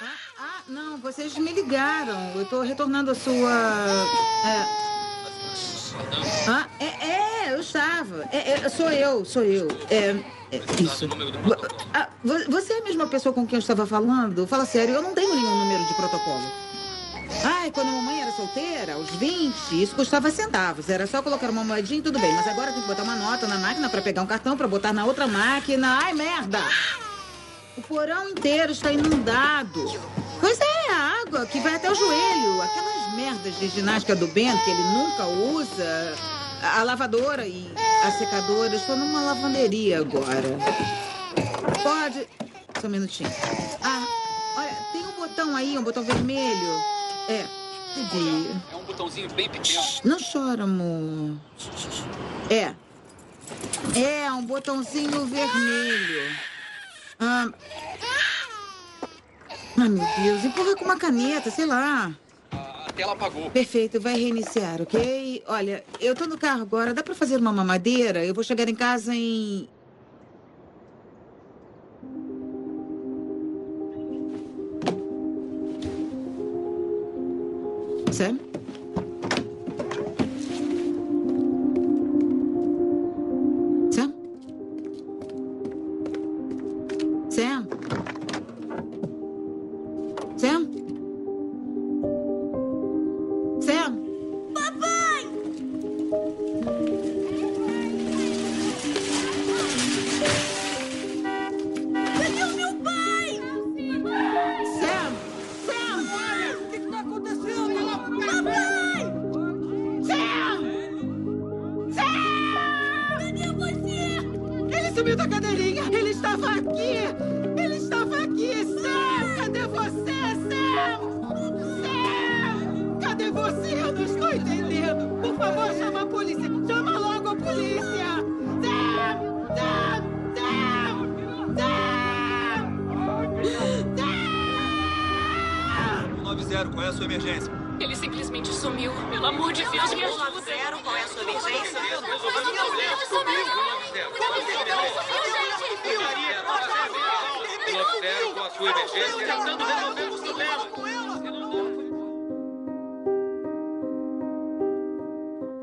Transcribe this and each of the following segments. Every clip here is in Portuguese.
Ah, ah, não, vocês me ligaram. Eu tô retornando a sua. É... Ah, é, é, eu estava. É, é, sou eu, sou eu. É, é, isso. Ah, você é a mesma pessoa com quem eu estava falando? Fala sério, eu não tenho nenhum número de protocolo. Ai, quando a mamãe era solteira, aos 20, isso custava centavos. Era só colocar uma moedinha e tudo bem. Mas agora tem que botar uma nota na máquina para pegar um cartão para botar na outra máquina. Ai, merda! O porão inteiro está inundado. Pois é, a água que vai até o joelho. Aquelas merdas de ginástica do Bento que ele nunca usa. A lavadora e a secadora. Estou numa lavanderia agora. Pode. Só um minutinho. Ah, olha, tem um botão aí, um botão vermelho. É. De... É um botãozinho bem pequeno. Não chora, amor. É. É, um botãozinho vermelho. Ah. Ai, meu Deus, empurra com uma caneta, sei lá. A tela apagou. Perfeito, vai reiniciar, ok? Olha, eu tô no carro agora, dá pra fazer uma mamadeira? Eu vou chegar em casa em. Sam?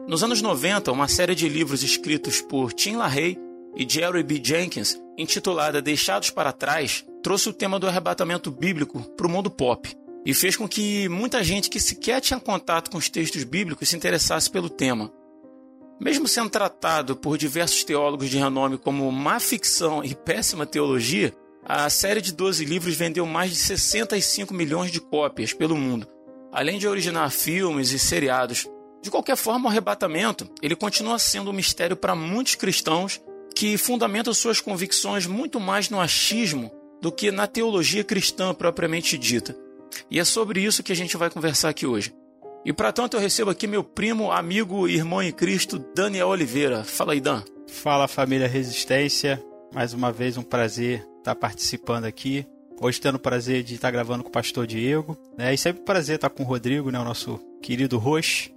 Nos anos 90, uma série de livros escritos por Tim LaHaye e Jerry B. Jenkins, intitulada Deixados para Trás, trouxe o tema do arrebatamento bíblico para o mundo pop e fez com que muita gente que sequer tinha contato com os textos bíblicos se interessasse pelo tema. Mesmo sendo tratado por diversos teólogos de renome como má ficção e péssima teologia, a série de 12 livros vendeu mais de 65 milhões de cópias pelo mundo, além de originar filmes e seriados de qualquer forma, o arrebatamento ele continua sendo um mistério para muitos cristãos que fundamentam suas convicções muito mais no achismo do que na teologia cristã propriamente dita. E é sobre isso que a gente vai conversar aqui hoje. E para tanto eu recebo aqui meu primo, amigo irmão em Cristo, Daniel Oliveira. Fala aí, Dan. Fala família Resistência. Mais uma vez um prazer estar participando aqui. Hoje tendo o prazer de estar gravando com o pastor Diego. Né? E sempre um prazer estar com o Rodrigo, né? o nosso querido Roche.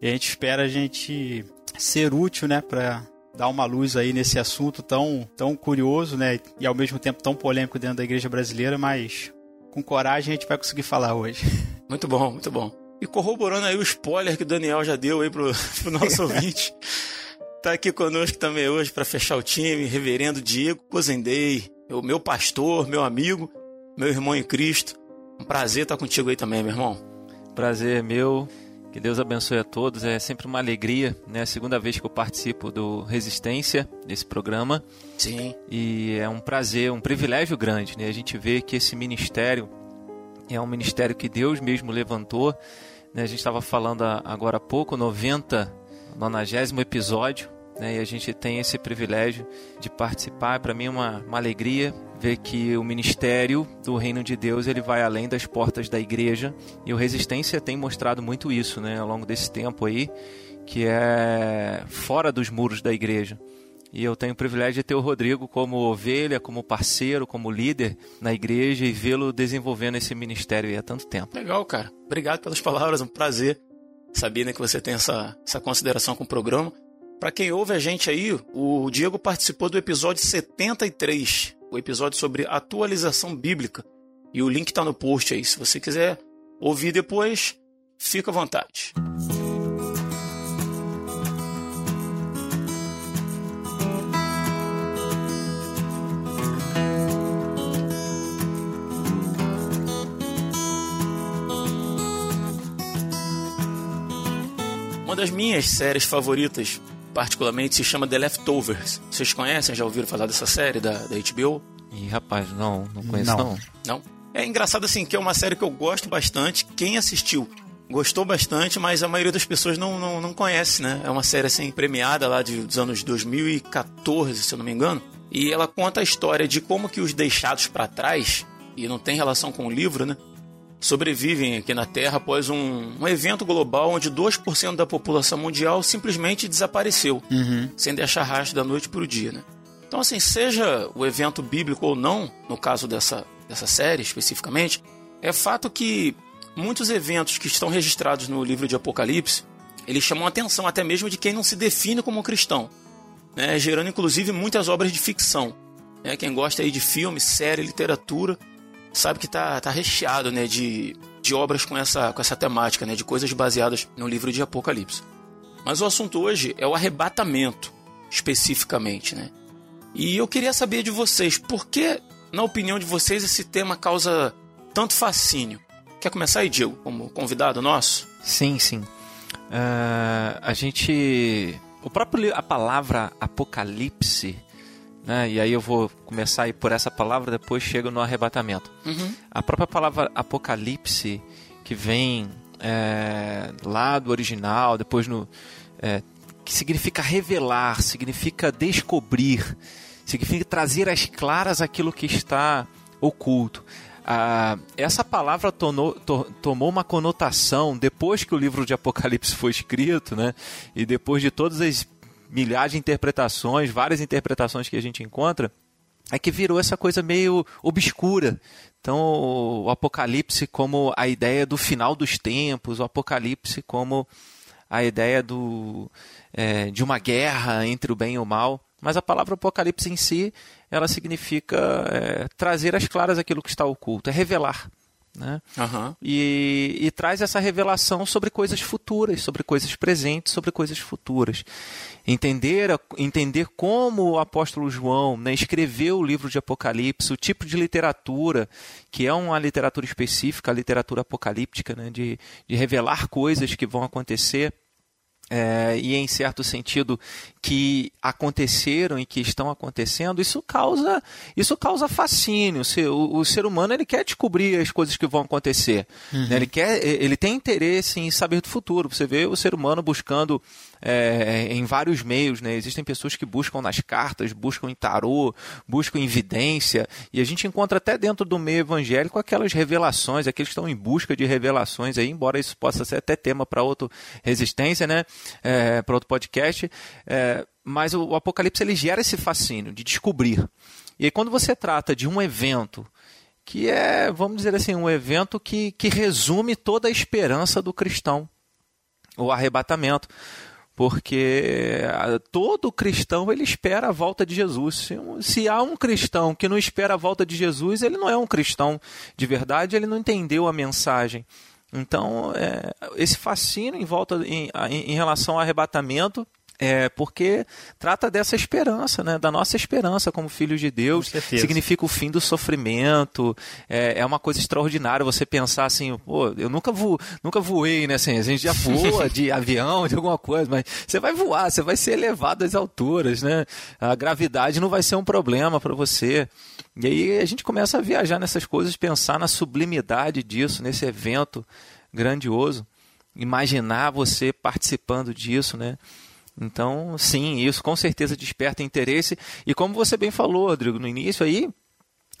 E a gente espera a gente ser útil, né, para dar uma luz aí nesse assunto tão, tão curioso, né, e ao mesmo tempo tão polêmico dentro da igreja brasileira, mas com coragem a gente vai conseguir falar hoje. Muito bom, muito bom. E corroborando aí o spoiler que o Daniel já deu aí pro, pro nosso ouvinte, tá aqui conosco também hoje para fechar o time, reverendo Diego Cozendei, o meu pastor, meu amigo, meu irmão em Cristo. Um prazer estar contigo aí também, meu irmão. Prazer é meu. Que Deus abençoe a todos. É sempre uma alegria, né? A segunda vez que eu participo do Resistência, desse programa. Sim. E é um prazer, um privilégio grande, né? A gente vê que esse ministério é um ministério que Deus mesmo levantou. Né? A gente estava falando agora há pouco, 90, 90 episódio, né? E a gente tem esse privilégio de participar. Para mim é uma, uma alegria ver que o ministério do reino de Deus ele vai além das portas da igreja e o Resistência tem mostrado muito isso, né, ao longo desse tempo aí, que é fora dos muros da igreja. E eu tenho o privilégio de ter o Rodrigo como ovelha, como parceiro, como líder na igreja e vê-lo desenvolvendo esse ministério aí há tanto tempo. Legal, cara. Obrigado pelas palavras, um prazer saber né, que você tem essa, essa consideração com o programa. Para quem ouve a gente aí, o Diego participou do episódio 73 o episódio sobre atualização bíblica. E o link está no post aí. Se você quiser ouvir depois, fica à vontade. Uma das minhas séries favoritas, particularmente, se chama The Leftovers. Vocês conhecem? Já ouviram falar dessa série da, da HBO? Ih, rapaz, não, não conheço não. não. Não? É engraçado assim, que é uma série que eu gosto bastante. Quem assistiu gostou bastante, mas a maioria das pessoas não, não, não conhece, né? É uma série assim premiada lá de, dos anos 2014, se eu não me engano. E ela conta a história de como que os deixados para trás, e não tem relação com o livro, né? Sobrevivem aqui na Terra após um, um evento global onde 2% da população mundial simplesmente desapareceu, uhum. sem deixar rastro da noite para o dia. Né? Então, assim, seja o evento bíblico ou não, no caso dessa, dessa série especificamente, é fato que muitos eventos que estão registrados no livro de Apocalipse, eles chamam a atenção até mesmo de quem não se define como cristão, né? gerando inclusive muitas obras de ficção. Né? Quem gosta aí de filme, série, literatura, sabe que tá, tá recheado né, de, de obras com essa, com essa temática, né, de coisas baseadas no livro de Apocalipse. Mas o assunto hoje é o arrebatamento, especificamente. Né? E eu queria saber de vocês, por que, na opinião de vocês, esse tema causa tanto fascínio? Quer começar aí, Diego, como convidado nosso? Sim, sim. Uh, a gente. O próprio a palavra Apocalipse né? E aí eu vou começar aí por essa palavra, depois chego no arrebatamento. Uhum. A própria palavra apocalipse, que vem é, lá do original, depois no. É, que significa revelar, significa descobrir, significa trazer às claras aquilo que está oculto. Ah, essa palavra tonou, to, tomou uma conotação depois que o livro de Apocalipse foi escrito, né? E depois de todas as milhares de interpretações, várias interpretações que a gente encontra, é que virou essa coisa meio obscura. Então, o Apocalipse como a ideia do final dos tempos, o Apocalipse como a ideia do, é, de uma guerra entre o bem e o mal. Mas a palavra Apocalipse em si, ela significa é, trazer às claras aquilo que está oculto, é revelar. Né? Uhum. E, e, traz essa revelação sobre coisas futuras, sobre coisas presentes, sobre coisas futuras. Entender, entender como o apóstolo João né, escreveu o livro de Apocalipse, o tipo de literatura, que é uma literatura específica, a literatura apocalíptica, né, de, de revelar coisas que vão acontecer é, e em certo sentido que aconteceram e que estão acontecendo, isso causa isso causa fascínio. O, o ser humano ele quer descobrir as coisas que vão acontecer. Uhum. Ele quer, ele tem interesse em saber do futuro. Você vê o ser humano buscando é, em vários meios. Né? Existem pessoas que buscam nas cartas, buscam em tarô, buscam em vidência, e a gente encontra até dentro do meio evangélico aquelas revelações, aqueles que estão em busca de revelações, aí, embora isso possa ser até tema para outra resistência, né? É, para outro podcast. É, mas o, o Apocalipse ele gera esse fascínio de descobrir. E aí, quando você trata de um evento que é, vamos dizer assim, um evento que, que resume toda a esperança do cristão, o arrebatamento porque todo cristão ele espera a volta de Jesus. Se, há um cristão que não espera a volta de Jesus, ele não é um cristão de verdade, ele não entendeu a mensagem. Então, é, esse fascínio em volta em, em, em relação ao arrebatamento é, porque trata dessa esperança, né? da nossa esperança como filhos de Deus. Significa o fim do sofrimento. É, é uma coisa extraordinária você pensar assim, pô, eu nunca, vo, nunca voei, né? Assim, a gente já voa de avião, de alguma coisa, mas você vai voar, você vai ser elevado às alturas, né? A gravidade não vai ser um problema para você. E aí a gente começa a viajar nessas coisas, pensar na sublimidade disso, nesse evento grandioso. Imaginar você participando disso, né? Então, sim, isso com certeza desperta interesse. E como você bem falou, Rodrigo, no início aí,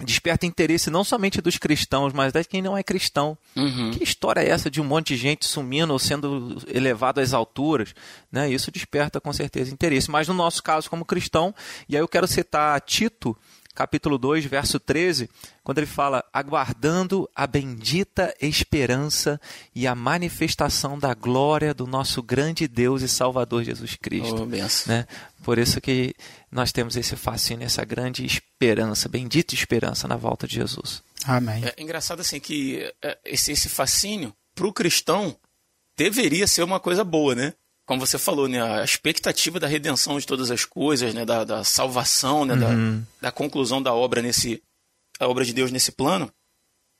desperta interesse não somente dos cristãos, mas de quem não é cristão. Uhum. Que história é essa de um monte de gente sumindo ou sendo elevado às alturas? Né? Isso desperta com certeza interesse. Mas no nosso caso, como cristão, e aí eu quero citar Tito, capítulo 2, verso 13, quando ele fala: aguardando a bendita esperança e a manifestação da glória do nosso grande Deus e Salvador Jesus Cristo. Oh, né? Por isso que nós temos esse fascínio, essa grande esperança, bendita esperança na volta de Jesus. Amém. É engraçado assim que é, esse, esse fascínio para o cristão deveria ser uma coisa boa, né? Como você falou, né? A expectativa da redenção de todas as coisas, né? Da, da salvação, né? Uhum. Da, da conclusão da obra nesse, a obra de Deus nesse plano,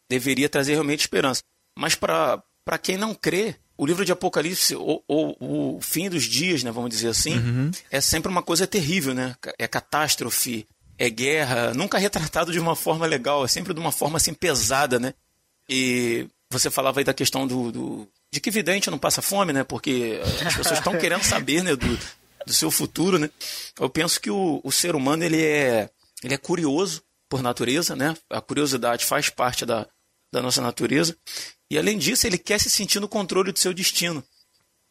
deveria trazer realmente esperança. Mas para quem não crê, o livro de Apocalipse, ou, ou o fim dos dias, né, vamos dizer assim, Uhum. é sempre uma coisa terrível, né? É catástrofe, é guerra, nunca retratado de uma forma legal, é sempre de uma forma assim pesada, né? E você falava aí da questão do, do de que vidente não passa fome, né? Porque as pessoas estão querendo saber, né, do, do seu futuro, né? Eu penso que o, o ser humano ele é ele é curioso por natureza, né? A curiosidade faz parte da, da nossa natureza. E além disso, ele quer se sentir no controle do seu destino.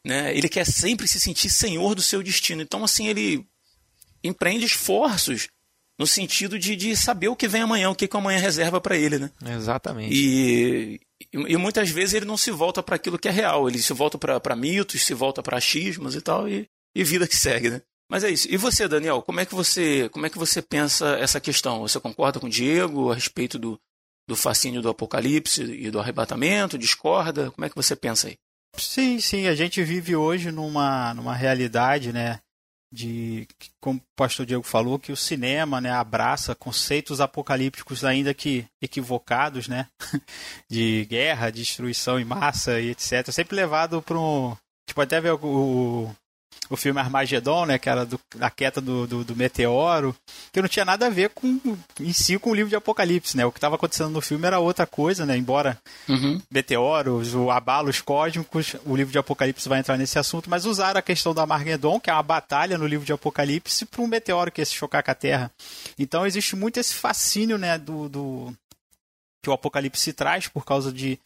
Né? Ele quer sempre se sentir senhor do seu destino. Então, assim, ele empreende esforços no sentido de, de saber o que vem amanhã, o que, que amanhã reserva para ele. Né? Exatamente. E, e, e muitas vezes ele não se volta para aquilo que é real. Ele se volta para mitos, se volta para achismos e tal, e, e vida que segue. Né? Mas é isso. E você, Daniel, como é que você, como é que você pensa essa questão? Você concorda com o Diego a respeito do, do fascínio do apocalipse e do arrebatamento? Discorda? Como é que você pensa aí? Sim, sim, a gente vive hoje numa, numa realidade, né, de, como o pastor Diego falou, que o cinema, né, abraça conceitos apocalípticos ainda que equivocados, né, de guerra, destruição em massa e etc. Sempre levado para um... Tipo, até ver o, o filme Armagedon, né, que era do, da queda do, do, do, meteoro, que não tinha nada a ver com em si com o livro de Apocalipse, né? O que estava acontecendo no filme era outra coisa, né? Embora uhum. meteoros, o abalos cósmicos, o livro de Apocalipse vai entrar nesse assunto, mas usaram a questão do Armagedon, que é uma batalha no livro de Apocalipse, para um meteoro que ia se chocar com a Terra. Então existe muito esse fascínio, né, do, do que o Apocalipse traz por causa de,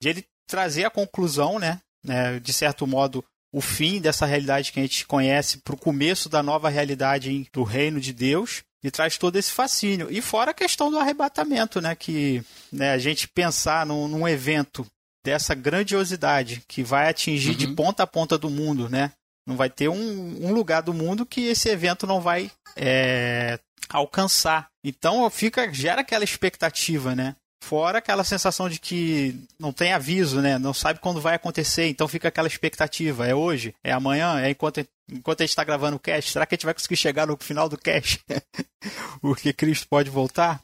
de ele trazer a conclusão, né, né de certo modo o fim dessa realidade que a gente conhece para o começo da nova realidade do reino de Deus e traz todo esse fascínio. E fora a questão do arrebatamento, né? Que né, a gente pensar num, num evento dessa grandiosidade que vai atingir uhum. de ponta a ponta do mundo, né? Não vai ter um, um lugar do mundo que esse evento não vai é, alcançar. Então fica gera aquela expectativa, né? Fora aquela sensação de que não tem aviso, né? Não sabe quando vai acontecer, então fica aquela expectativa. É hoje? É amanhã? É enquanto, enquanto a gente está gravando o cast? Será que a gente vai conseguir chegar no final do cast? Porque Cristo pode voltar?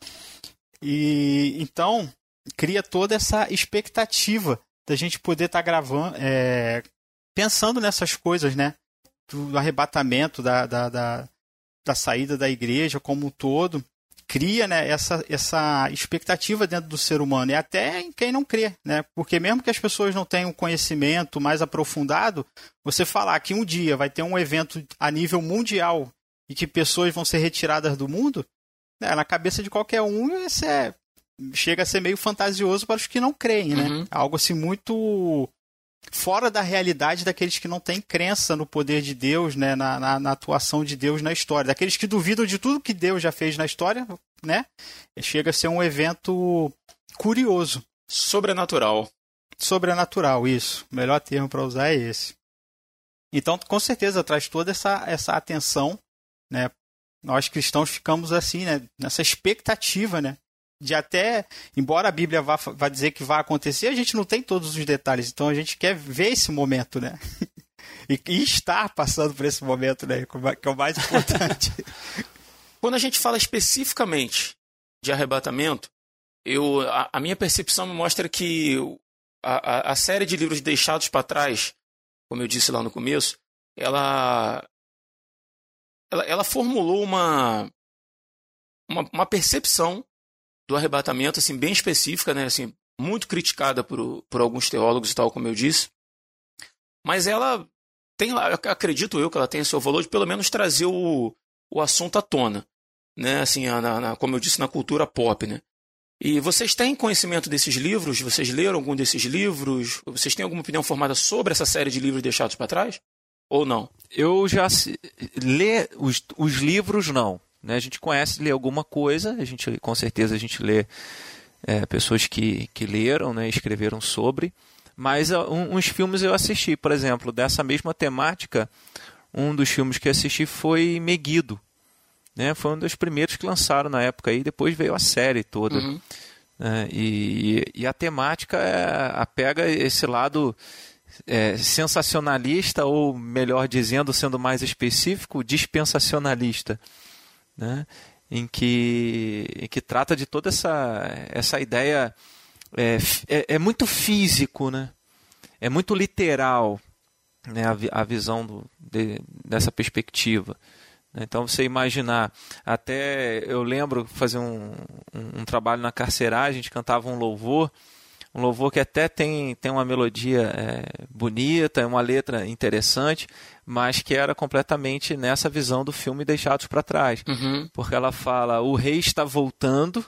E então cria toda essa expectativa da gente poder estar tá gravando, é, pensando nessas coisas, né? Do arrebatamento, da, da, da, da saída da igreja como um todo cria né, essa, essa expectativa dentro do ser humano e até em quem não crê, né? Porque mesmo que as pessoas não tenham conhecimento mais aprofundado, você falar que um dia vai ter um evento a nível mundial e que pessoas vão ser retiradas do mundo, né, na cabeça de qualquer um isso é, chega a ser meio fantasioso para os que não creem, né? Uhum. Algo assim muito fora da realidade daqueles que não têm crença no poder de Deus, né, na, na, na, atuação de Deus na história, daqueles que duvidam de tudo que Deus já fez na história, né, chega a ser um evento curioso. Sobrenatural. Sobrenatural, isso. O melhor termo para usar é esse. Então, com certeza, traz toda essa, essa atenção, né, nós cristãos ficamos assim, né, nessa expectativa, né, de até, embora a Bíblia vá, vá dizer que vai acontecer, a gente não tem todos os detalhes. Então a gente quer ver esse momento, né? E, e estar passando por esse momento, né? Que é o mais importante. Quando a gente fala especificamente de arrebatamento, eu, a, a minha percepção me mostra que a, a, a série de livros deixados para trás, como eu disse lá no começo, ela, ela, ela formulou uma, uma, uma percepção do arrebatamento, assim, bem específica, né, assim, muito criticada por, por alguns teólogos e tal, como eu disse. Mas ela tem acredito eu que ela tem seu valor de pelo menos trazer o, o assunto à tona, né, assim, na, na, como eu disse, na cultura pop, né. E vocês têm conhecimento desses livros? Vocês leram algum desses livros? Vocês têm alguma opinião formada sobre essa série de livros deixados para trás? Ou não? Eu já lê os, os livros não. Né? A gente conhece, lê alguma coisa, a gente com certeza a gente lê é, pessoas que, que leram, né, escreveram sobre, mas um, uns filmes eu assisti, por exemplo, dessa mesma temática, um dos filmes que assisti foi Meguido, né? Foi um dos primeiros que lançaram na época aí, depois veio a série toda. Uhum. Né? E, e, a temática é, apega esse lado é, sensacionalista, ou melhor dizendo, sendo mais específico, dispensacionalista. Né? Em, que, em que trata de toda essa, essa ideia. É, é, é muito físico, né? é muito literal né? a, a visão do, de, dessa perspectiva. Então você imaginar, até eu lembro fazer um, um, um, trabalho na carceragem, a gente cantava um louvor, um louvor que até tem, tem uma melodia é, bonita, uma letra interessante, mas que era completamente nessa visão do filme Deixados para Trás. Uhum. Porque ela fala, o rei está voltando,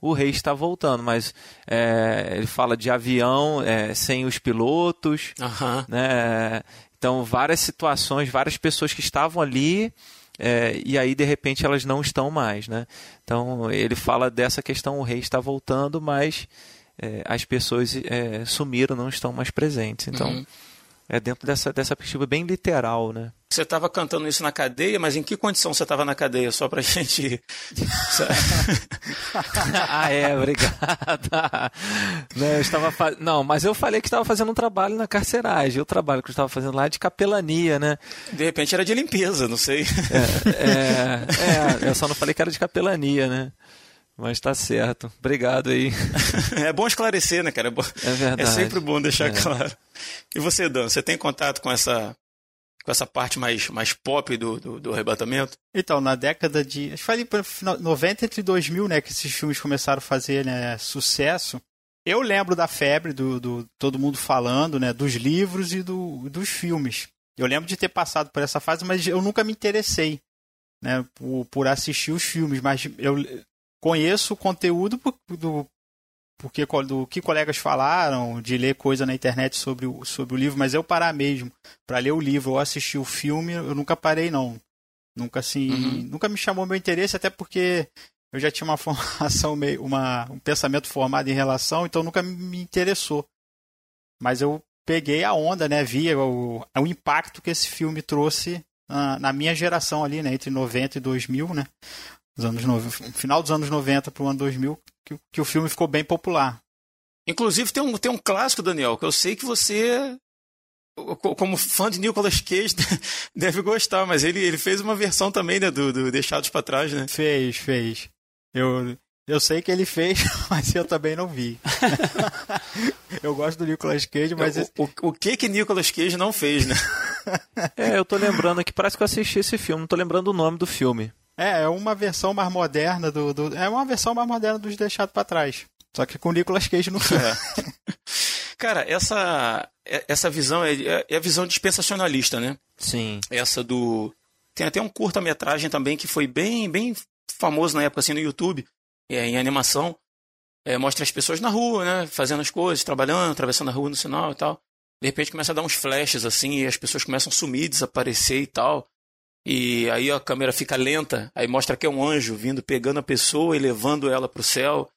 o rei está voltando, mas é, ele fala de avião é, sem os pilotos, uhum. né? Então, várias situações, várias pessoas que estavam ali é, e aí de repente elas não estão mais, né? Então ele fala dessa questão, o rei está voltando, mas é, as pessoas é, sumiram, não estão mais presentes. Então uhum. é dentro dessa, dessa perspectiva bem literal, né? Você estava cantando isso na cadeia, mas em que condição você estava na cadeia? Só pra gente. ah, é, obrigado. Né, eu estava fa... Não, mas eu falei que estava fazendo um trabalho na carceragem. O trabalho que eu estava fazendo lá é de capelania, né? De repente era de limpeza, não sei. É, é, é, eu só não falei que era de capelania, né? Mas tá certo. Obrigado aí. É bom esclarecer, né, cara? É, bom... é verdade. É sempre bom deixar é. claro. E você, Dan, você tem contato com essa com essa parte mais, mais pop do, do, do arrebatamento? Então, na década de. Acho que foi ali 90 entre 2000, né? Que esses filmes começaram a fazer né, sucesso. Eu lembro da febre do, do todo mundo falando, né? Dos livros e do, dos filmes. Eu lembro de ter passado por essa fase, mas eu nunca me interessei né, por, por assistir os filmes. Mas eu conheço o conteúdo do, porque do que colegas falaram, de ler coisa na internet sobre o, sobre o livro, mas eu parar mesmo para ler o livro ou assistir o filme, eu nunca parei não. Nunca assim, uhum. nunca me chamou meu interesse, até porque eu já tinha uma formação meio, uma, um pensamento formado em relação, então nunca me interessou. Mas eu peguei a onda, né, via o, o impacto que esse filme trouxe na, na minha geração ali, né, entre 90 e 2000, né? Os anos no, final dos anos 90 para o ano 2000, que, que o filme ficou bem popular. Inclusive tem um, tem um clássico, Daniel, que eu sei que você, como fã de Nicolas Cage, deve gostar, mas ele, ele fez uma versão também né, do, do Deixados para Trás, né? Fez, fez. Eu, eu sei que ele fez, mas eu também não vi. eu gosto do Nicolas Cage, mas. O, o, o, que que Nicolas Cage não fez, né? é, eu tô lembrando aqui, parece que eu assisti esse filme, não tô lembrando o nome do filme. É, é uma versão mais moderna do, do é uma versão mais moderna dos deixados para trás. Só que com Nicolas Cage no filme. É. Cara, essa é, essa visão é, é, é a visão dispensacionalista, né? Sim. Essa do tem até um curta-metragem também que foi bem bem famoso na época assim no YouTube, é, em animação. É, mostra as pessoas na rua, né, fazendo as coisas, trabalhando, atravessando a rua no sinal e tal. De repente começa a dar uns flashes assim e as pessoas começam a sumir, desaparecer e tal. E aí a câmera fica lenta, aí mostra que é um anjo vindo pegando a pessoa e levando ela para o céu.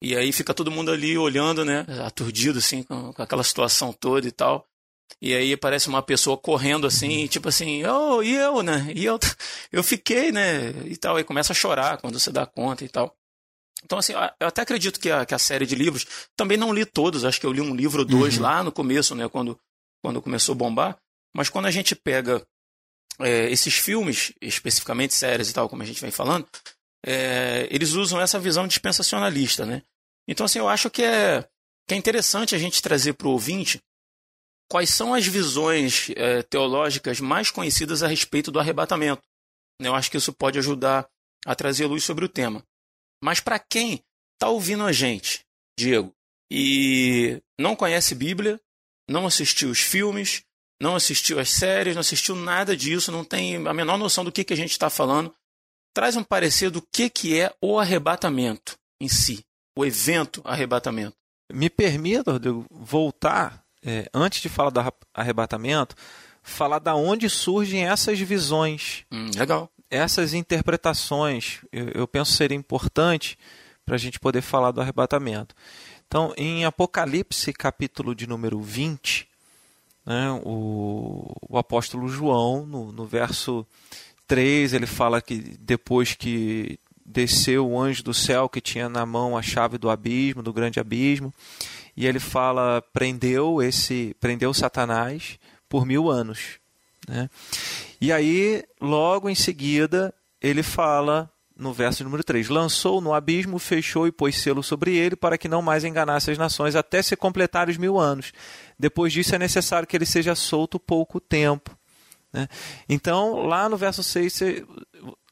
E aí fica todo mundo ali olhando, né, aturdido assim com, com, aquela situação toda e tal. E aí aparece uma pessoa correndo assim, tipo assim, oh, e eu, né? E eu, eu fiquei, né? E tal. Aí começa a chorar quando você dá conta e tal. Então, assim, eu até acredito que a, que a série de livros, também não li todos, acho que eu li um livro ou dois uhum. lá no começo, né? Quando, quando começou a bombar. Mas quando a gente pega é, esses filmes, especificamente séries e tal, como a gente vem falando, é, eles usam essa visão dispensacionalista, né? Então, assim, eu acho que é, que é interessante a gente trazer para o ouvinte quais são as visões é, teológicas mais conhecidas a respeito do arrebatamento. Eu acho que isso pode ajudar a trazer luz sobre o tema. Mas para quem está ouvindo a gente, Diego, e não conhece Bíblia, não assistiu os filmes, não assistiu as séries, não assistiu nada disso, não tem a menor noção do que, que a gente está falando, traz um parecer do que, que é o arrebatamento em si, o evento arrebatamento. Me permita, Rodrigo, voltar, é, antes de falar do arrebatamento, falar da onde surgem essas visões. Hum, legal. Essas interpretações, eu, eu penso ser importante para a gente poder falar do arrebatamento. Então, em Apocalipse, capítulo de número 20, né, o, o apóstolo João, no, no verso 3, ele fala que depois que desceu o anjo do céu que tinha na mão a chave do abismo, do grande abismo, e ele fala prendeu esse prendeu Satanás por mil anos, né? E aí logo em seguida ele fala no verso número 3: Lançou no abismo, fechou e pôs selo sobre ele, para que não mais enganasse as nações, até se completar os mil anos. Depois disso é necessário que ele seja solto pouco tempo. Né? Então, lá no verso 6,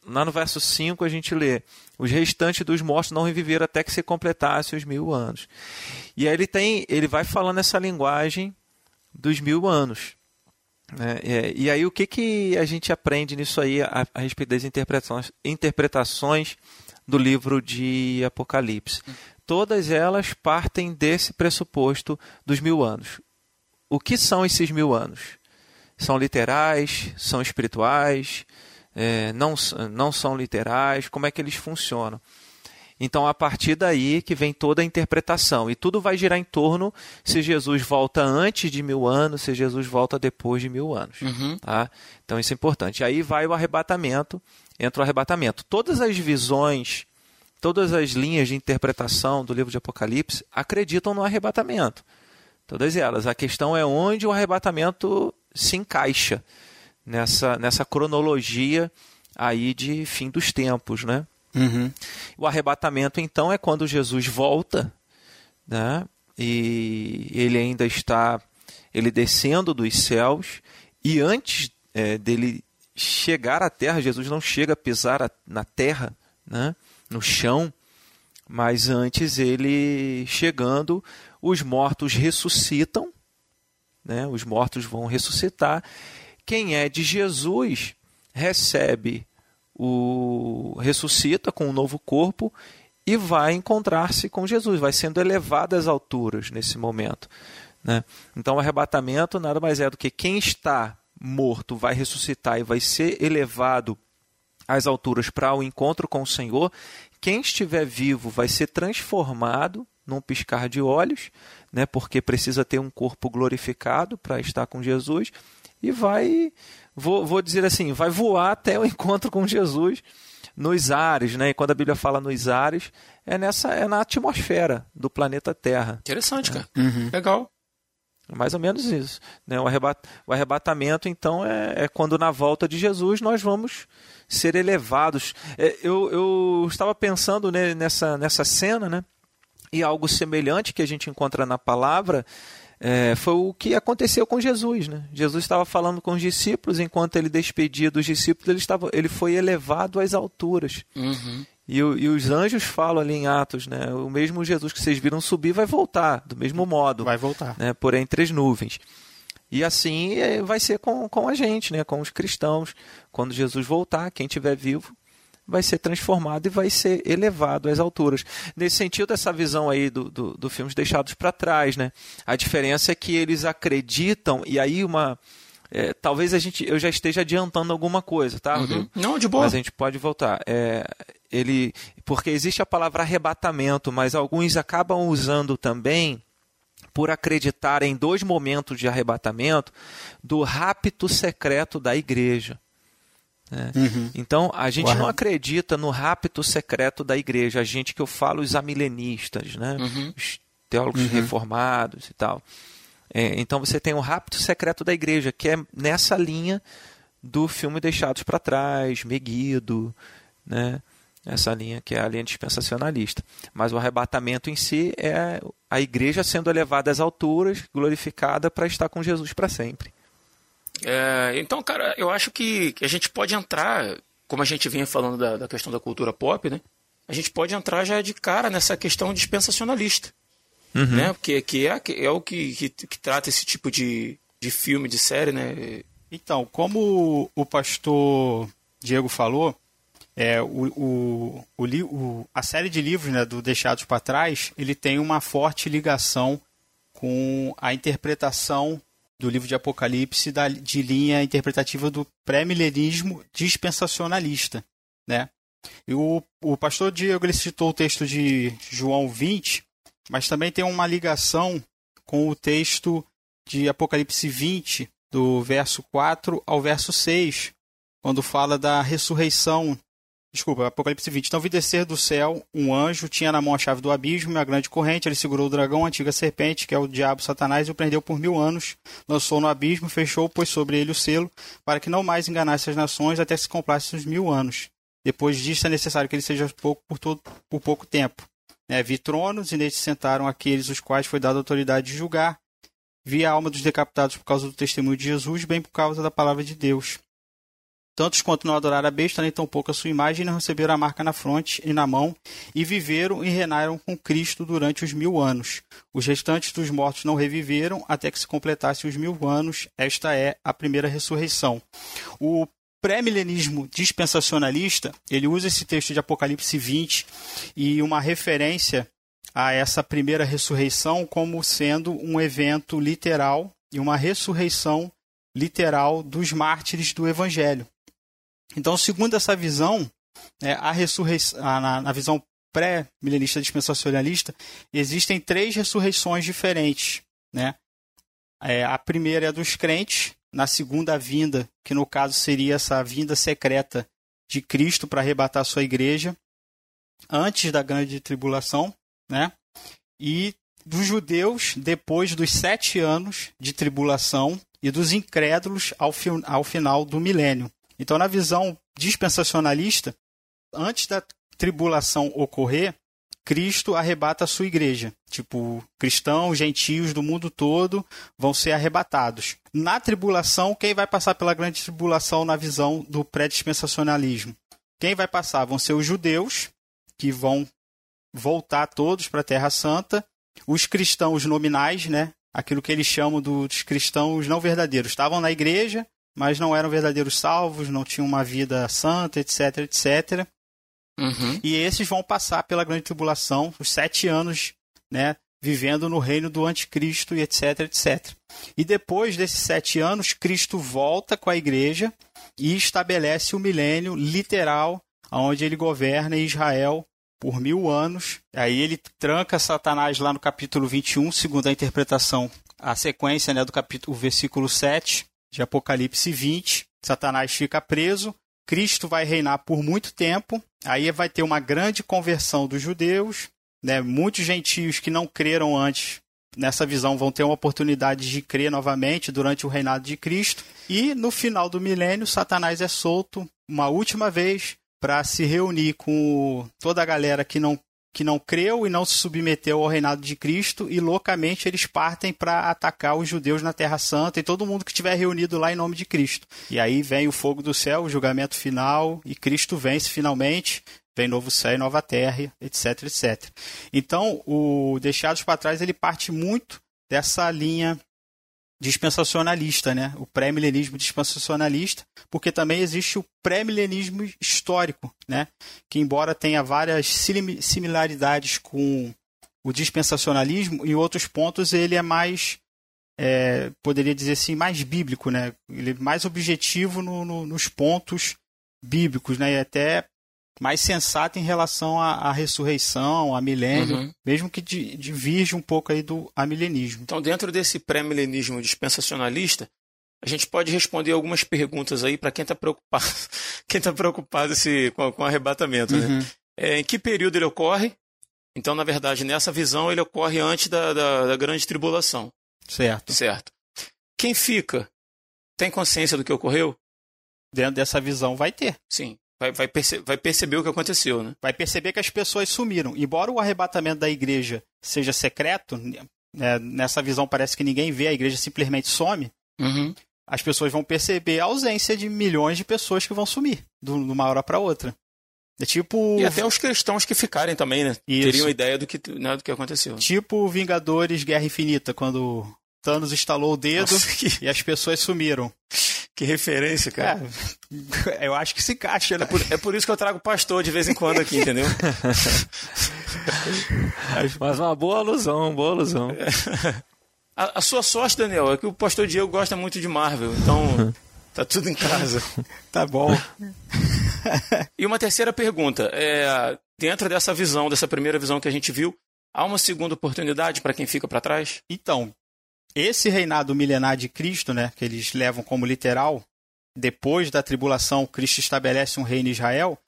lá no verso 5, a gente lê: Os restantes dos mortos não reviveram até que se completasse os mil anos. E aí ele, tem, ele vai falando essa linguagem dos mil anos. Né? É, e aí o que, que a gente aprende nisso aí a, a respeito das interpretações, interpretações do livro de Apocalipse? Todas elas partem desse pressuposto dos mil anos. O que são esses mil anos? São literais? São espirituais? É, não, não são literais? Como é que eles funcionam? Então, a partir daí que vem toda a interpretação. E tudo vai girar em torno se Jesus volta antes de mil anos, se Jesus volta depois de mil anos. Uhum. Tá? Então, isso é importante. Aí vai o arrebatamento, entra o arrebatamento. Todas as visões, todas as linhas de interpretação do livro de Apocalipse acreditam no arrebatamento. Todas elas. A questão é onde o arrebatamento se encaixa nessa, nessa cronologia aí de fim dos tempos, né? Uhum. O arrebatamento, então, é quando Jesus volta, né? E ele ainda está, ele descendo dos céus, e antes é, dele chegar à terra, Jesus não chega a pisar a, na terra, né? no chão, mas antes ele chegando, os mortos ressuscitam, né? os mortos vão ressuscitar. Quem é de Jesus recebe o ressuscita com um novo corpo e vai encontrar-se com Jesus, vai sendo elevado às alturas nesse momento. Né? Então, o arrebatamento nada mais é do que quem está morto vai ressuscitar e vai ser elevado às alturas para o encontro com o Senhor. Quem estiver vivo vai ser transformado num piscar de olhos, né? porque precisa ter um corpo glorificado para estar com Jesus e vai vou, vou dizer assim, vai voar até o encontro com Jesus nos ares, né? E quando a Bíblia fala nos ares, é nessa é na atmosfera do planeta Terra. Interessante, cara. Uhum. Legal. Mais ou menos isso. Né? O, arrebat, o arrebatamento, então, é, é, quando na volta de Jesus nós vamos ser elevados. É, eu, eu estava pensando né, nessa, nessa cena, né? E algo semelhante que a gente encontra na palavra é, foi o que aconteceu com Jesus. Né? Jesus estava falando com os discípulos, enquanto ele despedia dos discípulos, ele, estava, ele foi elevado às alturas. Uhum. E, e, os anjos falam ali em Atos, né? o mesmo Jesus que vocês viram subir vai voltar, do mesmo modo. Vai voltar. Né? Porém, entre as nuvens. E assim é, vai ser com, com a gente, né? com os cristãos. Quando Jesus voltar, quem estiver vivo vai ser transformado e vai ser elevado às alturas. Nesse sentido, essa visão aí do, do, do filmes deixados para trás, né? A diferença é que eles acreditam, e aí uma. É, talvez a gente, eu já esteja adiantando alguma coisa, tá, Uhum. Não, de boa. Mas a gente pode voltar. É, ele, porque existe a palavra arrebatamento, mas alguns acabam usando também por acreditar em dois momentos de arrebatamento do rapto secreto da igreja. Né? Uhum. Então, a gente Uau. não acredita no rapto secreto da igreja. A gente que eu falo, os amilenistas, né? Uhum. os teólogos uhum. reformados e tal. É, então, você tem o rapto secreto da igreja, que é nessa linha do filme Deixados para Trás, Meguido, né? essa linha que é a linha dispensacionalista. Mas o arrebatamento em si é a igreja sendo elevada às alturas, glorificada para estar com Jesus para sempre. É, então, cara, eu acho que, a gente pode entrar, como a gente vinha falando da, da, questão da cultura pop, né? A gente pode entrar já de cara nessa questão dispensacionalista. Uhum. Né? Porque que é, é o que, que, que, trata esse tipo de, de filme, de série, né? Então, como o pastor Diego falou, é, o, o, o, a série de livros né, do Deixados para Trás, ele tem uma forte ligação com a interpretação do livro de Apocalipse da, de linha interpretativa do pré-milenismo dispensacionalista, né? E o, o pastor Diego ele citou o texto de João 20, mas também tem uma ligação com o texto de Apocalipse 20, do verso 4 ao verso 6, quando fala da ressurreição Desculpa, Apocalipse 20. Então vi descer do céu um anjo, tinha na mão a chave do abismo e a grande corrente. Ele segurou o dragão, a antiga serpente, que é o diabo Satanás, e o prendeu por mil anos. Lançou no abismo, fechou, pôs sobre ele o selo, para que não mais enganasse as nações até se complacem os mil anos. Depois disso é necessário que ele seja pouco por, todo, por pouco tempo. É, vi tronos e neles sentaram aqueles os quais foi dada autoridade de julgar. Vi a alma dos decapitados por causa do testemunho de Jesus, bem por causa da palavra de Deus. Tantos quanto não adoraram a besta, nem tampouco a sua imagem, não receberam a marca na fronte e na mão, e viveram e reinaram com Cristo durante os mil anos. Os restantes dos mortos não reviveram até que se completasse os mil anos. Esta é a primeira ressurreição. O pré-milenismo dispensacionalista, ele usa esse texto de Apocalipse 20 e uma referência a essa primeira ressurreição como sendo um evento literal e uma ressurreição literal dos mártires do Evangelho. Então, segundo essa visão, é, a ressurreição, na, na visão pré-milenista dispensacionalista, existem três ressurreições diferentes. Né? É, a primeira é a dos crentes, na segunda vinda, que no caso seria essa vinda secreta de Cristo para arrebatar sua igreja, antes da grande tribulação, né? e dos judeus depois dos sete anos de tribulação e dos incrédulos ao, ao final do milênio. Então, na visão dispensacionalista, antes da tribulação ocorrer, Cristo arrebata a sua igreja. Tipo, cristãos, gentios do mundo todo vão ser arrebatados. Na tribulação, quem vai passar pela grande tribulação na visão do pré-dispensacionalismo? Quem vai passar vão ser os judeus, que vão voltar todos para a Terra Santa, os cristãos nominais, né? Aquilo que eles chamam dos cristãos não verdadeiros. Estavam na igreja, mas não eram verdadeiros salvos, não tinham uma vida santa, etc, etc. Uhum. E esses vão passar pela grande tribulação, os sete anos, né, vivendo no reino do anticristo e etc, etc. E depois desses sete anos, Cristo volta com a igreja e estabelece o milênio literal, onde ele governa Israel por mil anos. Aí ele tranca Satanás lá no capítulo 21, segundo a interpretação, a sequência né, do capítulo, o versículo 7 de Apocalipse 20. Satanás fica preso, Cristo vai reinar por muito tempo, aí vai ter uma grande conversão dos judeus, né? muitos gentios que não creram antes nessa visão vão ter uma oportunidade de crer novamente durante o reinado de Cristo, e no final do milênio, Satanás é solto uma última vez para se reunir com toda a galera que não que não creu e não se submeteu ao reinado de Cristo, e loucamente eles partem para atacar os judeus na Terra Santa e todo mundo que estiver reunido lá em nome de Cristo. E aí vem o fogo do céu, o julgamento final, e Cristo vence finalmente, vem novo céu e nova terra, etc, etc. Então, o Deixados para Trás ele parte muito dessa linha dispensacionalista, né? o pré-milenismo dispensacionalista, porque também existe o pré-milenismo histórico, né? que embora tenha várias similaridades com o dispensacionalismo, em outros pontos ele é mais, é, poderia dizer assim, mais bíblico, né? ele é mais objetivo no, no, nos pontos bíblicos, né? e até mais sensata em relação à, à ressurreição, a milênio, uhum. mesmo que divirja um pouco aí do amilenismo. Então, dentro desse pré-milenismo dispensacionalista, a gente pode responder algumas perguntas aí para quem está preocupado, quem tá preocupado esse, com, com o arrebatamento. Né? Uhum. Né? É, em que período ele ocorre? Então, na verdade, nessa visão, ele ocorre antes da, da, da grande tribulação. Certo. Certo. Quem fica tem consciência do que ocorreu? Dentro dessa visão vai ter. Sim vai, vai, perce vai perceber o que aconteceu, né? Vai perceber que as pessoas sumiram. Embora o arrebatamento da igreja seja secreto, né, nessa visão parece que ninguém vê, a igreja simplesmente some. Uhum. As pessoas vão perceber a ausência de milhões de pessoas que vão sumir de uma hora para outra. É tipo. E até os cristãos que ficarem também, né? Isso. Teriam ideia do que, né, do que aconteceu. Tipo Vingadores Guerra Infinita, quando Thanos estalou o dedo Nossa, que... e as pessoas sumiram. Que referência, cara. É, eu acho que se encaixa, né? É por, é por, isso que eu trago pastor de vez em quando aqui, entendeu? Mas uma boa alusão, uma boa alusão. A, a, sua sorte, Daniel, é que o pastor Diego gosta muito de Marvel, então tá tudo em casa. tá bom. e uma terceira pergunta. É, dentro dessa visão, dessa primeira visão que a gente viu, há uma segunda oportunidade para quem fica para trás? Então, esse reinado milenar de Cristo, né, que eles levam como literal, depois da tribulação, Cristo estabelece um reino em Israel.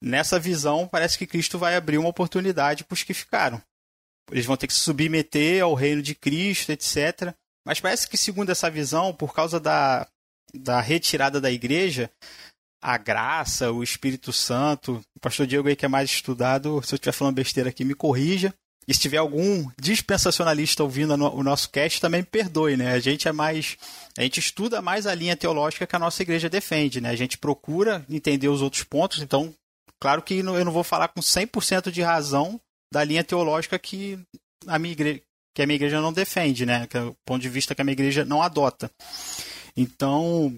nessa visão, parece que Cristo vai abrir uma oportunidade para os que ficaram. Eles vão ter que se submeter ao reino de Cristo, etc. Mas parece que, segundo essa visão, por causa da, da retirada da igreja, a graça, o Espírito Santo, o pastor Diego aí que é mais estudado, se eu estiver falando besteira aqui, me corrija. E se tiver algum dispensacionalista ouvindo o nosso cast, também me perdoe, né? A gente é mais. A gente estuda mais a linha teológica que a nossa igreja defende, né? A gente procura entender os outros pontos, então, claro que eu não vou falar com 100% de razão da linha teológica que a minha igreja, que a minha igreja não defende, né? Que é o ponto de vista que a minha igreja não adota. Então,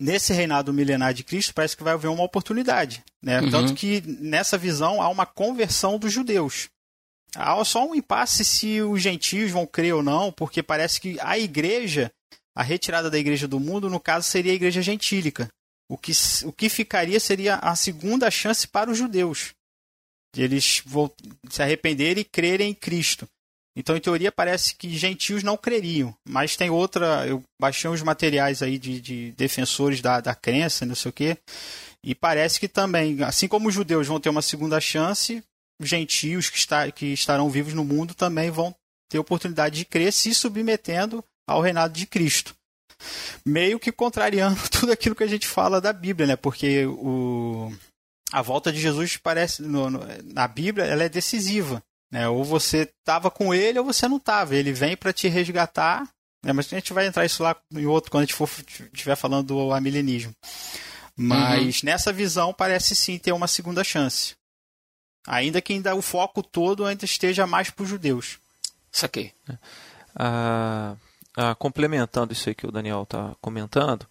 nesse reinado milenar de Cristo, parece que vai haver uma oportunidade. Né? Uhum. Tanto que nessa visão há uma conversão dos judeus. Há só um impasse se os gentios vão crer ou não, porque parece que a igreja, a retirada da igreja do mundo, no caso, seria a igreja gentílica. O que, o que ficaria seria a segunda chance para os judeus. De eles se arrependerem e crerem em Cristo. Então, em teoria, parece que gentios não creriam. Mas tem outra. Eu baixei uns materiais aí de, de defensores da, da crença, não sei o quê. E parece que também, assim como os judeus vão ter uma segunda chance, gentios que, está, que estarão vivos no mundo também vão ter oportunidade de crer se submetendo ao reinado de Cristo. Meio que contrariando tudo aquilo que a gente fala da Bíblia, né? Porque o, a volta de Jesus parece no, no, na Bíblia ela é decisiva. Né? Ou você estava com ele ou você não estava. Ele vem para te resgatar. Né? Mas a gente vai entrar isso lá em outro quando a gente for estiver falando do amilenismo. Mas uhum. nessa visão parece sim ter uma segunda chance. Ainda que ainda o foco todo ainda esteja mais para os judeus. Saquei. Ah, ah, complementando isso aí que o Daniel está comentando,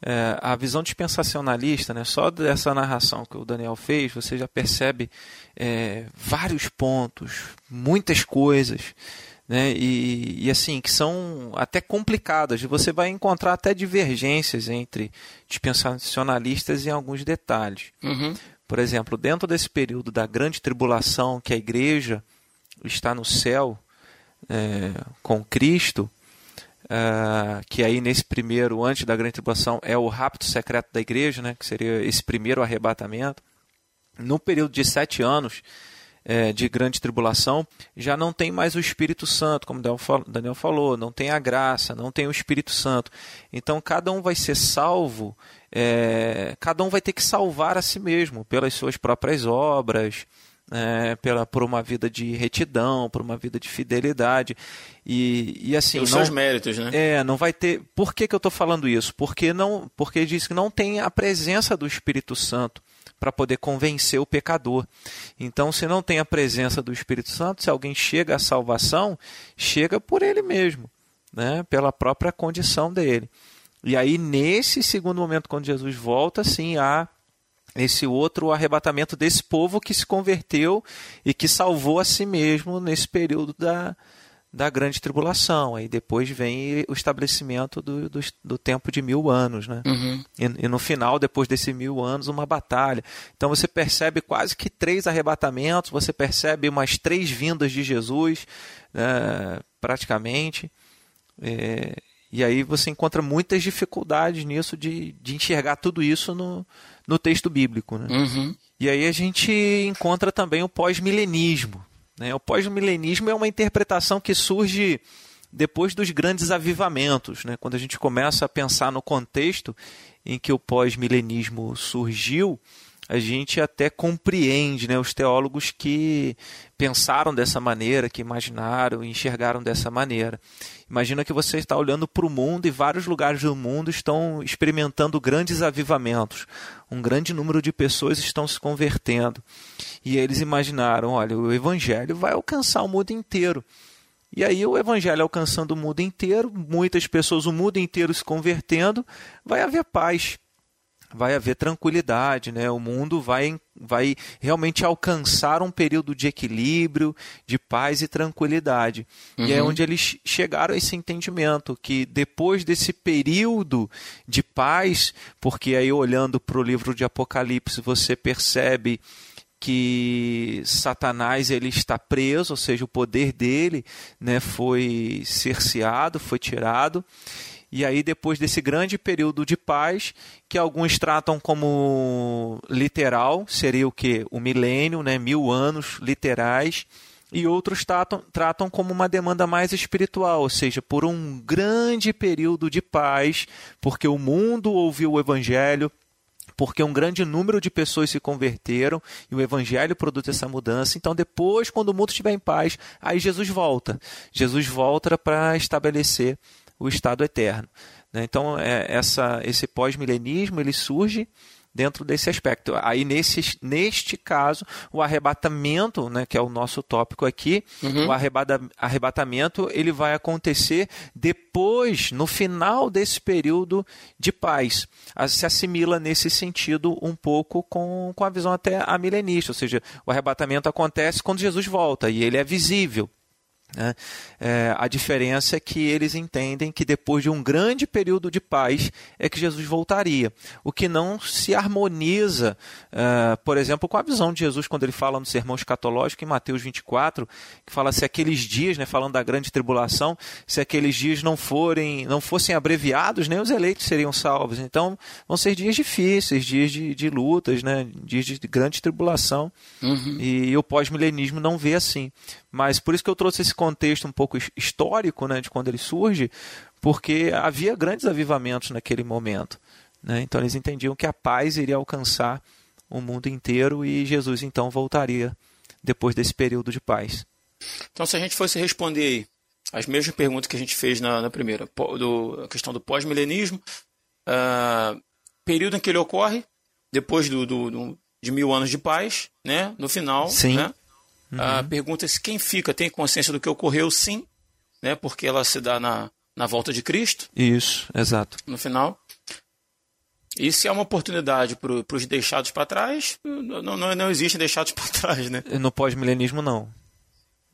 é, a visão dispensacionalista, né, só dessa narração que o Daniel fez, você já percebe é, vários pontos, muitas coisas, né, e, e, assim, que são até complicadas. Você vai encontrar até divergências entre dispensacionalistas em alguns detalhes. Uhum. Por exemplo, dentro desse período da grande tribulação, que a igreja está no céu é, com Cristo, Uh, que aí nesse primeiro, antes da grande tribulação, é o rapto secreto da igreja, né, que seria esse primeiro arrebatamento. No período de sete anos é, de grande tribulação, já não tem mais o Espírito Santo, como Daniel falou, não tem a graça, não tem o Espírito Santo. Então cada um vai ser salvo, é, cada um vai ter que salvar a si mesmo pelas suas próprias obras, é, pela, por uma vida de retidão, por uma vida de fidelidade. E, e assim. os não, seus méritos, né? É, não vai ter. Por que, que eu estou falando isso? Porque não, porque diz que não tem a presença do Espírito Santo para poder convencer o pecador. Então, se não tem a presença do Espírito Santo, se alguém chega à salvação, chega por ele mesmo, né? pela própria condição dele. E aí, nesse segundo momento, quando Jesus volta, sim, há esse outro arrebatamento desse povo que se converteu e que salvou a si mesmo nesse período da, da grande tribulação. Aí depois vem o estabelecimento do, do, do tempo de mil anos. Né? Uhum. E, e, no final, depois desses mil anos, uma batalha. Então você percebe quase que três arrebatamentos, você percebe umas três vindas de Jesus, né, praticamente. É, e aí você encontra muitas dificuldades nisso de, de enxergar tudo isso no, no texto bíblico. Né? Uhum. E aí a gente encontra também o pós-milenismo. Né? O pós-milenismo é uma interpretação que surge depois dos grandes avivamentos, né? quando a gente começa a pensar no contexto em que o pós-milenismo surgiu, a gente até compreende né, os teólogos que pensaram dessa maneira, que imaginaram e enxergaram dessa maneira. Imagina que você está olhando para o mundo e vários lugares do mundo estão experimentando grandes avivamentos. Um grande número de pessoas estão se convertendo. E eles imaginaram: olha, o evangelho vai alcançar o mundo inteiro. E aí, o evangelho alcançando o mundo inteiro, muitas pessoas, o mundo inteiro se convertendo, vai haver paz vai haver tranquilidade, né? O mundo vai, vai realmente alcançar um período de equilíbrio, de paz e tranquilidade. Uhum. E é uhum. onde eles chegaram a esse entendimento que depois desse período de paz, porque aí olhando para o livro de Apocalipse você percebe que Satanás ele está preso, ou seja, o poder dele né, foi cerceado, foi tirado E aí, depois desse grande período de paz, que alguns tratam como literal, seria o que? O milênio, né? mil anos literais, e outros tratam, tratam como uma demanda mais espiritual, ou seja, por um grande período de paz, porque o mundo ouviu o evangelho, porque um grande número de pessoas se converteram e o evangelho produz essa mudança. Então, depois, quando o mundo estiver em paz, aí Jesus volta. Jesus volta para estabelecer o estado eterno. Né? Então, é, essa, esse pós-milenismo ele surge dentro desse aspecto. Aí, nesse, neste caso, o arrebatamento, né, que é o nosso tópico aqui, uhum. o arrebata, arrebatamento ele vai acontecer depois, no final desse período de paz. Se assimila nesse sentido um pouco com, com a visão até amilenista, ou seja, o arrebatamento acontece quando Jesus volta e ele é visível. Né? É, a diferença é que eles entendem que depois de um grande período de paz é que Jesus voltaria, o que não se harmoniza, é, por exemplo, com a visão de Jesus quando ele fala no sermão escatológico em Mateus 24, que fala se aqueles dias, né, falando da grande tribulação, se aqueles dias não forem, não fossem abreviados, nem os eleitos seriam salvos. Então, vão ser dias difíceis, dias de, de lutas, né, dias de grande tribulação. Uhum. E, e o pós-milenismo não vê assim. Mas por isso que eu trouxe esse contexto um pouco histórico né, de quando ele surge, porque havia grandes avivamentos naquele momento. Né? Então eles entendiam que a paz iria alcançar o mundo inteiro e Jesus então voltaria depois desse período de paz. Então, se a gente fosse responder aí as mesmas perguntas que a gente fez na, na primeira, do, a questão do pós-milenismo, uh, período em que ele ocorre, depois do, do, do, de mil anos de paz, né? no final, Sim. Né? Uhum. A pergunta é se quem fica tem consciência do que ocorreu, sim, né? Porque ela se dá na, na volta de Cristo. Isso, exato. No final. E se há uma oportunidade para os deixados para trás, não, não, não existem deixados para trás, né? No pós-milenismo, não.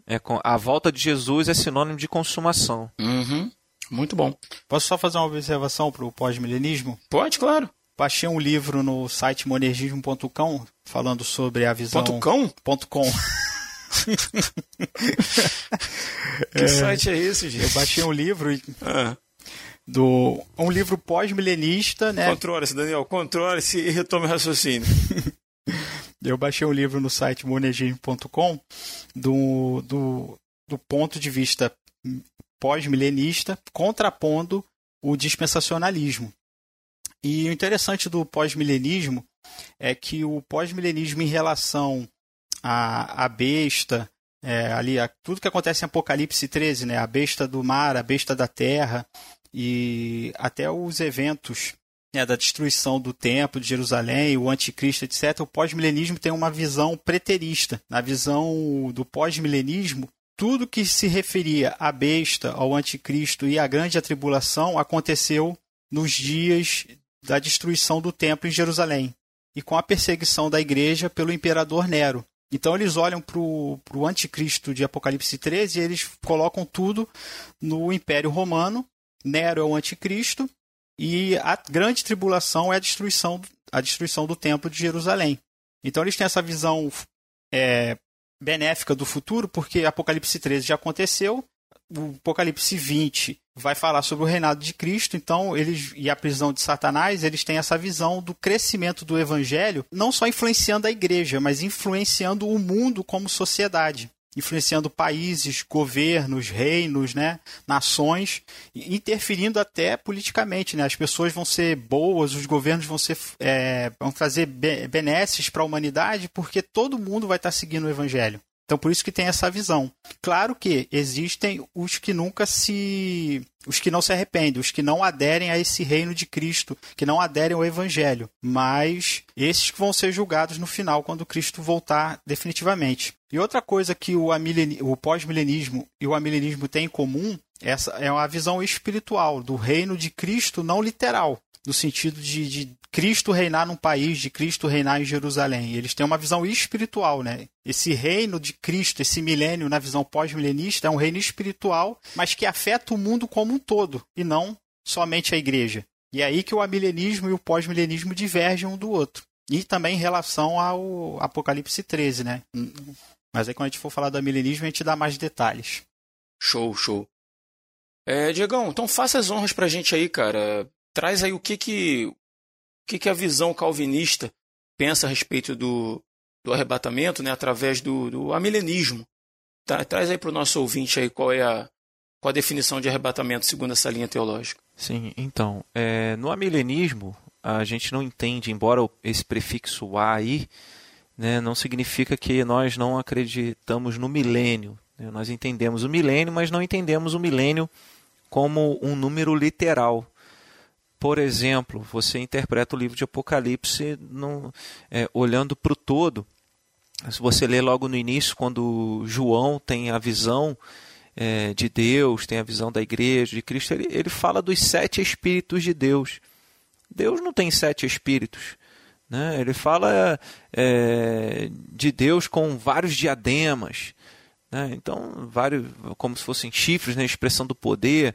É com, a volta de Jesus é sinônimo de consumação. Uhum. Muito bom. Posso só fazer uma observação para o pós-milenismo? Pode, claro. Baixei um livro no site monergismo.com falando sobre a visão. Ponto .com? Ponto .com. que site é esse, gente? Eu baixei um livro ah. do um livro pós-milenista, né? Controle-se, Daniel, controle-se e retome o raciocínio. eu baixei um livro no site monegime.com do, do, do ponto de vista pós-milenista, contrapondo o dispensacionalismo. E o interessante do pós-milenismo é que o pós-milenismo em relação a, a besta, é, ali, a, tudo que acontece em Apocalipse 13, né? A besta do mar, a besta da terra e até os eventos né, da destruição do templo de Jerusalém, o anticristo, etc. O pós-milenismo tem uma visão preterista. Na visão do pós-milenismo, tudo que se referia à besta, ao anticristo e à grande atribulação aconteceu nos dias da destruição do templo em Jerusalém e com a perseguição da igreja pelo imperador Nero. Então eles olham para o anticristo de Apocalipse 13 e eles colocam tudo no Império Romano. Nero é o anticristo e a grande tribulação é a destruição, a destruição do templo de Jerusalém. Então eles têm essa visão é, benéfica do futuro, porque Apocalipse 13 já aconteceu, o Apocalipse 20 vai falar sobre o reinado de Cristo, então eles e a prisão de Satanás, eles têm essa visão do crescimento do evangelho, não só influenciando a igreja, mas influenciando o mundo como sociedade, influenciando países, governos, reinos, né, nações, interferindo até politicamente, né? As pessoas vão ser boas, os governos vão ser é, vão trazer benesses para a humanidade, porque todo mundo vai estar seguindo o evangelho. Então, por isso que tem essa visão. Claro que existem os que nunca se. os que não se arrependem, os que não aderem a esse reino de Cristo, que não aderem ao Evangelho. Mas esses que vão ser julgados no final, quando Cristo voltar definitivamente. E outra coisa que o, o pós-milenismo e o amilenismo têm em comum essa é uma visão espiritual do reino de Cristo não literal no sentido de, de, Cristo reinar num país, de Cristo reinar em Jerusalém. Eles têm uma visão espiritual, né? Esse reino de Cristo, esse milênio na visão pós-milenista é um reino espiritual, mas que afeta o mundo como um todo e não somente a igreja. E é aí que o amilenismo e o pós-milenismo divergem um do outro. E também em relação ao Apocalipse 13, né? Mas aí quando a gente for falar do amilenismo, a gente dá mais detalhes. Show, show. É, Diegão, então faça as honras pra gente aí, cara. Traz aí o que que, que, que a visão calvinista pensa a respeito do, do arrebatamento, né, através do, do amilenismo. Tá, traz aí para o nosso ouvinte aí qual é a, qual a definição de arrebatamento segundo essa linha teológica. Sim, então, é, no amilenismo, a gente não entende, embora esse prefixo a aí, né, não significa que nós não acreditamos no milênio. Né? Nós entendemos o milênio, mas não entendemos o milênio como um número literal. Por exemplo, você interpreta o livro de Apocalipse no, é, olhando para o todo. Se você ler logo no início, quando João tem a visão é, de Deus, tem a visão da igreja, de Cristo, ele, ele fala dos sete espíritos de Deus. Deus não tem sete espíritos. Né? Ele fala é, de Deus com vários diademas. Né? Então, vários, como se fossem chifres, né? expressão do poder.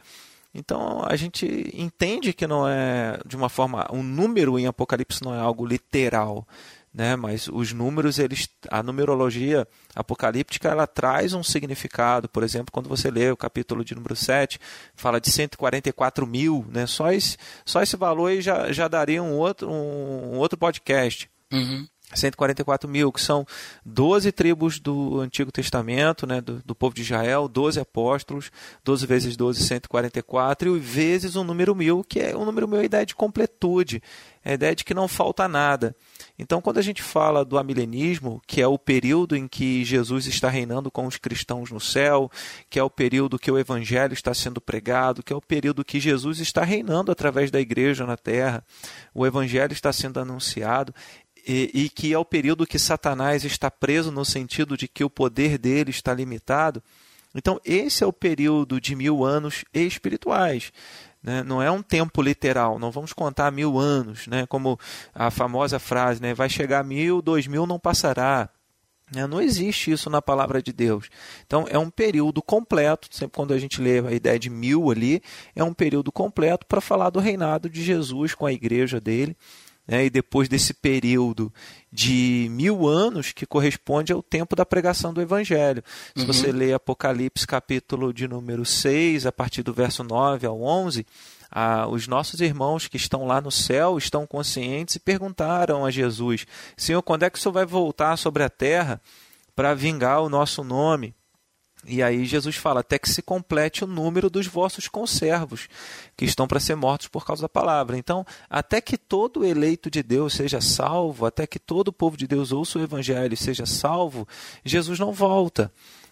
Então a gente entende que não é de uma forma um número em Apocalipse não é algo literal, né? Mas os números eles a numerologia apocalíptica ela traz um significado. Por exemplo, quando você lê o capítulo de número 7, fala de 144 mil, né? Só esse, só esse valor aí já, já daria um outro, um, um outro podcast. Uhum. 144 mil, que são 12 tribos do Antigo Testamento, né, do, do, povo de Israel, 12 apóstolos, 12 vezes 12, 144, e vezes o um número mil, que é o um número mil é a ideia de completude, é a ideia de que não falta nada. Então, quando a gente fala do amilenismo, que é o período em que Jesus está reinando com os cristãos no céu, que é o período que o evangelho está sendo pregado, que é o período que Jesus está reinando através da igreja na terra, o evangelho está sendo anunciado, e, e, que é o período que Satanás está preso no sentido de que o poder dele está limitado. Então, esse é o período de mil anos espirituais. Né? Não é um tempo literal, não vamos contar mil anos, né? como a famosa frase, né? vai chegar mil, dois mil não passará. Né? Não existe isso na palavra de Deus. Então, é um período completo, sempre quando a gente lê a ideia de mil ali, é um período completo para falar do reinado de Jesus com a igreja dele né, e depois desse período de mil anos que corresponde ao tempo da pregação do Evangelho. Se uhum. você lê Apocalipse capítulo de número 6, a partir do verso 9 ao 11, ah, os nossos irmãos que estão lá no céu estão conscientes e perguntaram a Jesus: Senhor, quando é que o Senhor vai voltar sobre a terra para vingar o nosso nome? E aí Jesus fala: até que se complete o número dos vossos conservos, que estão para ser mortos por causa da palavra. Então, até que todo eleito de Deus seja salvo, até que todo povo de Deus ouça o evangelho e seja salvo, Jesus não volta.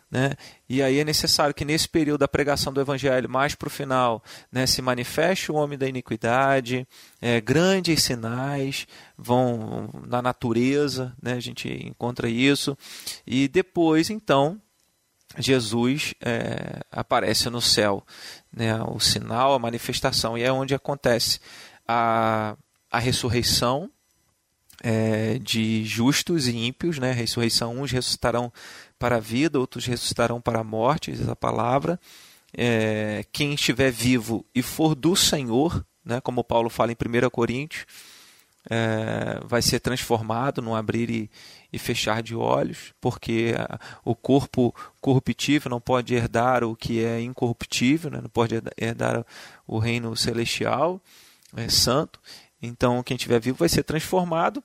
Né? E aí é necessário que nesse período da pregação do Evangelho, mais para o final, né, se manifeste o homem da iniquidade, é, grandes sinais vão na natureza, né, a gente encontra isso, e depois então Jesus é, aparece no céu, né, o sinal, a manifestação, e é onde acontece a, a ressurreição é, de justos e ímpios, né, ressurreição, uns ressuscitarão para a vida, outros ressuscitarão para a morte, diz a palavra. É, quem estiver vivo e for do Senhor, né, como Paulo fala em 1 Coríntios, é, vai ser transformado num abrir e, e fechar de olhos, porque o corpo corruptível não pode herdar o que é incorruptível, né? não pode herdar o reino celestial, é, santo. Então, quem estiver vivo vai ser transformado.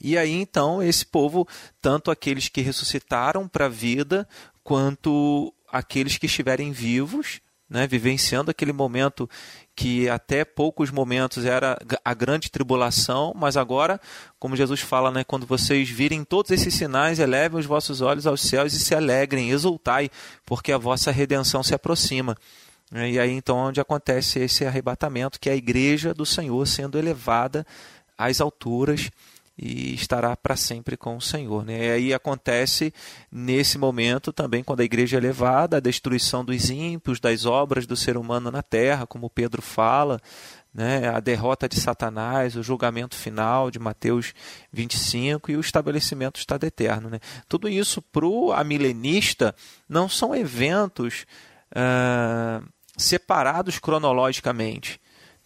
E aí, então, esse povo, tanto aqueles que ressuscitaram para a vida, quanto aqueles que estiverem vivos, né, vivenciando aquele momento que até poucos momentos era a grande tribulação, mas agora, como Jesus fala, né, quando vocês virem todos esses sinais, elevem os vossos olhos aos céus e se alegrem, exultai, porque a vossa redenção se aproxima. E aí então onde acontece esse arrebatamento, que é a igreja do Senhor sendo elevada às alturas e estará para sempre com o Senhor. Né? E aí acontece nesse momento também, quando a igreja é levada, a destruição dos ímpios, das obras do ser humano na terra, como Pedro fala, né? a derrota de Satanás, o julgamento final de Mateus 25 e o estabelecimento do Estado eterno. Né? Tudo isso para o amilenista não são eventos uh, separados cronologicamente.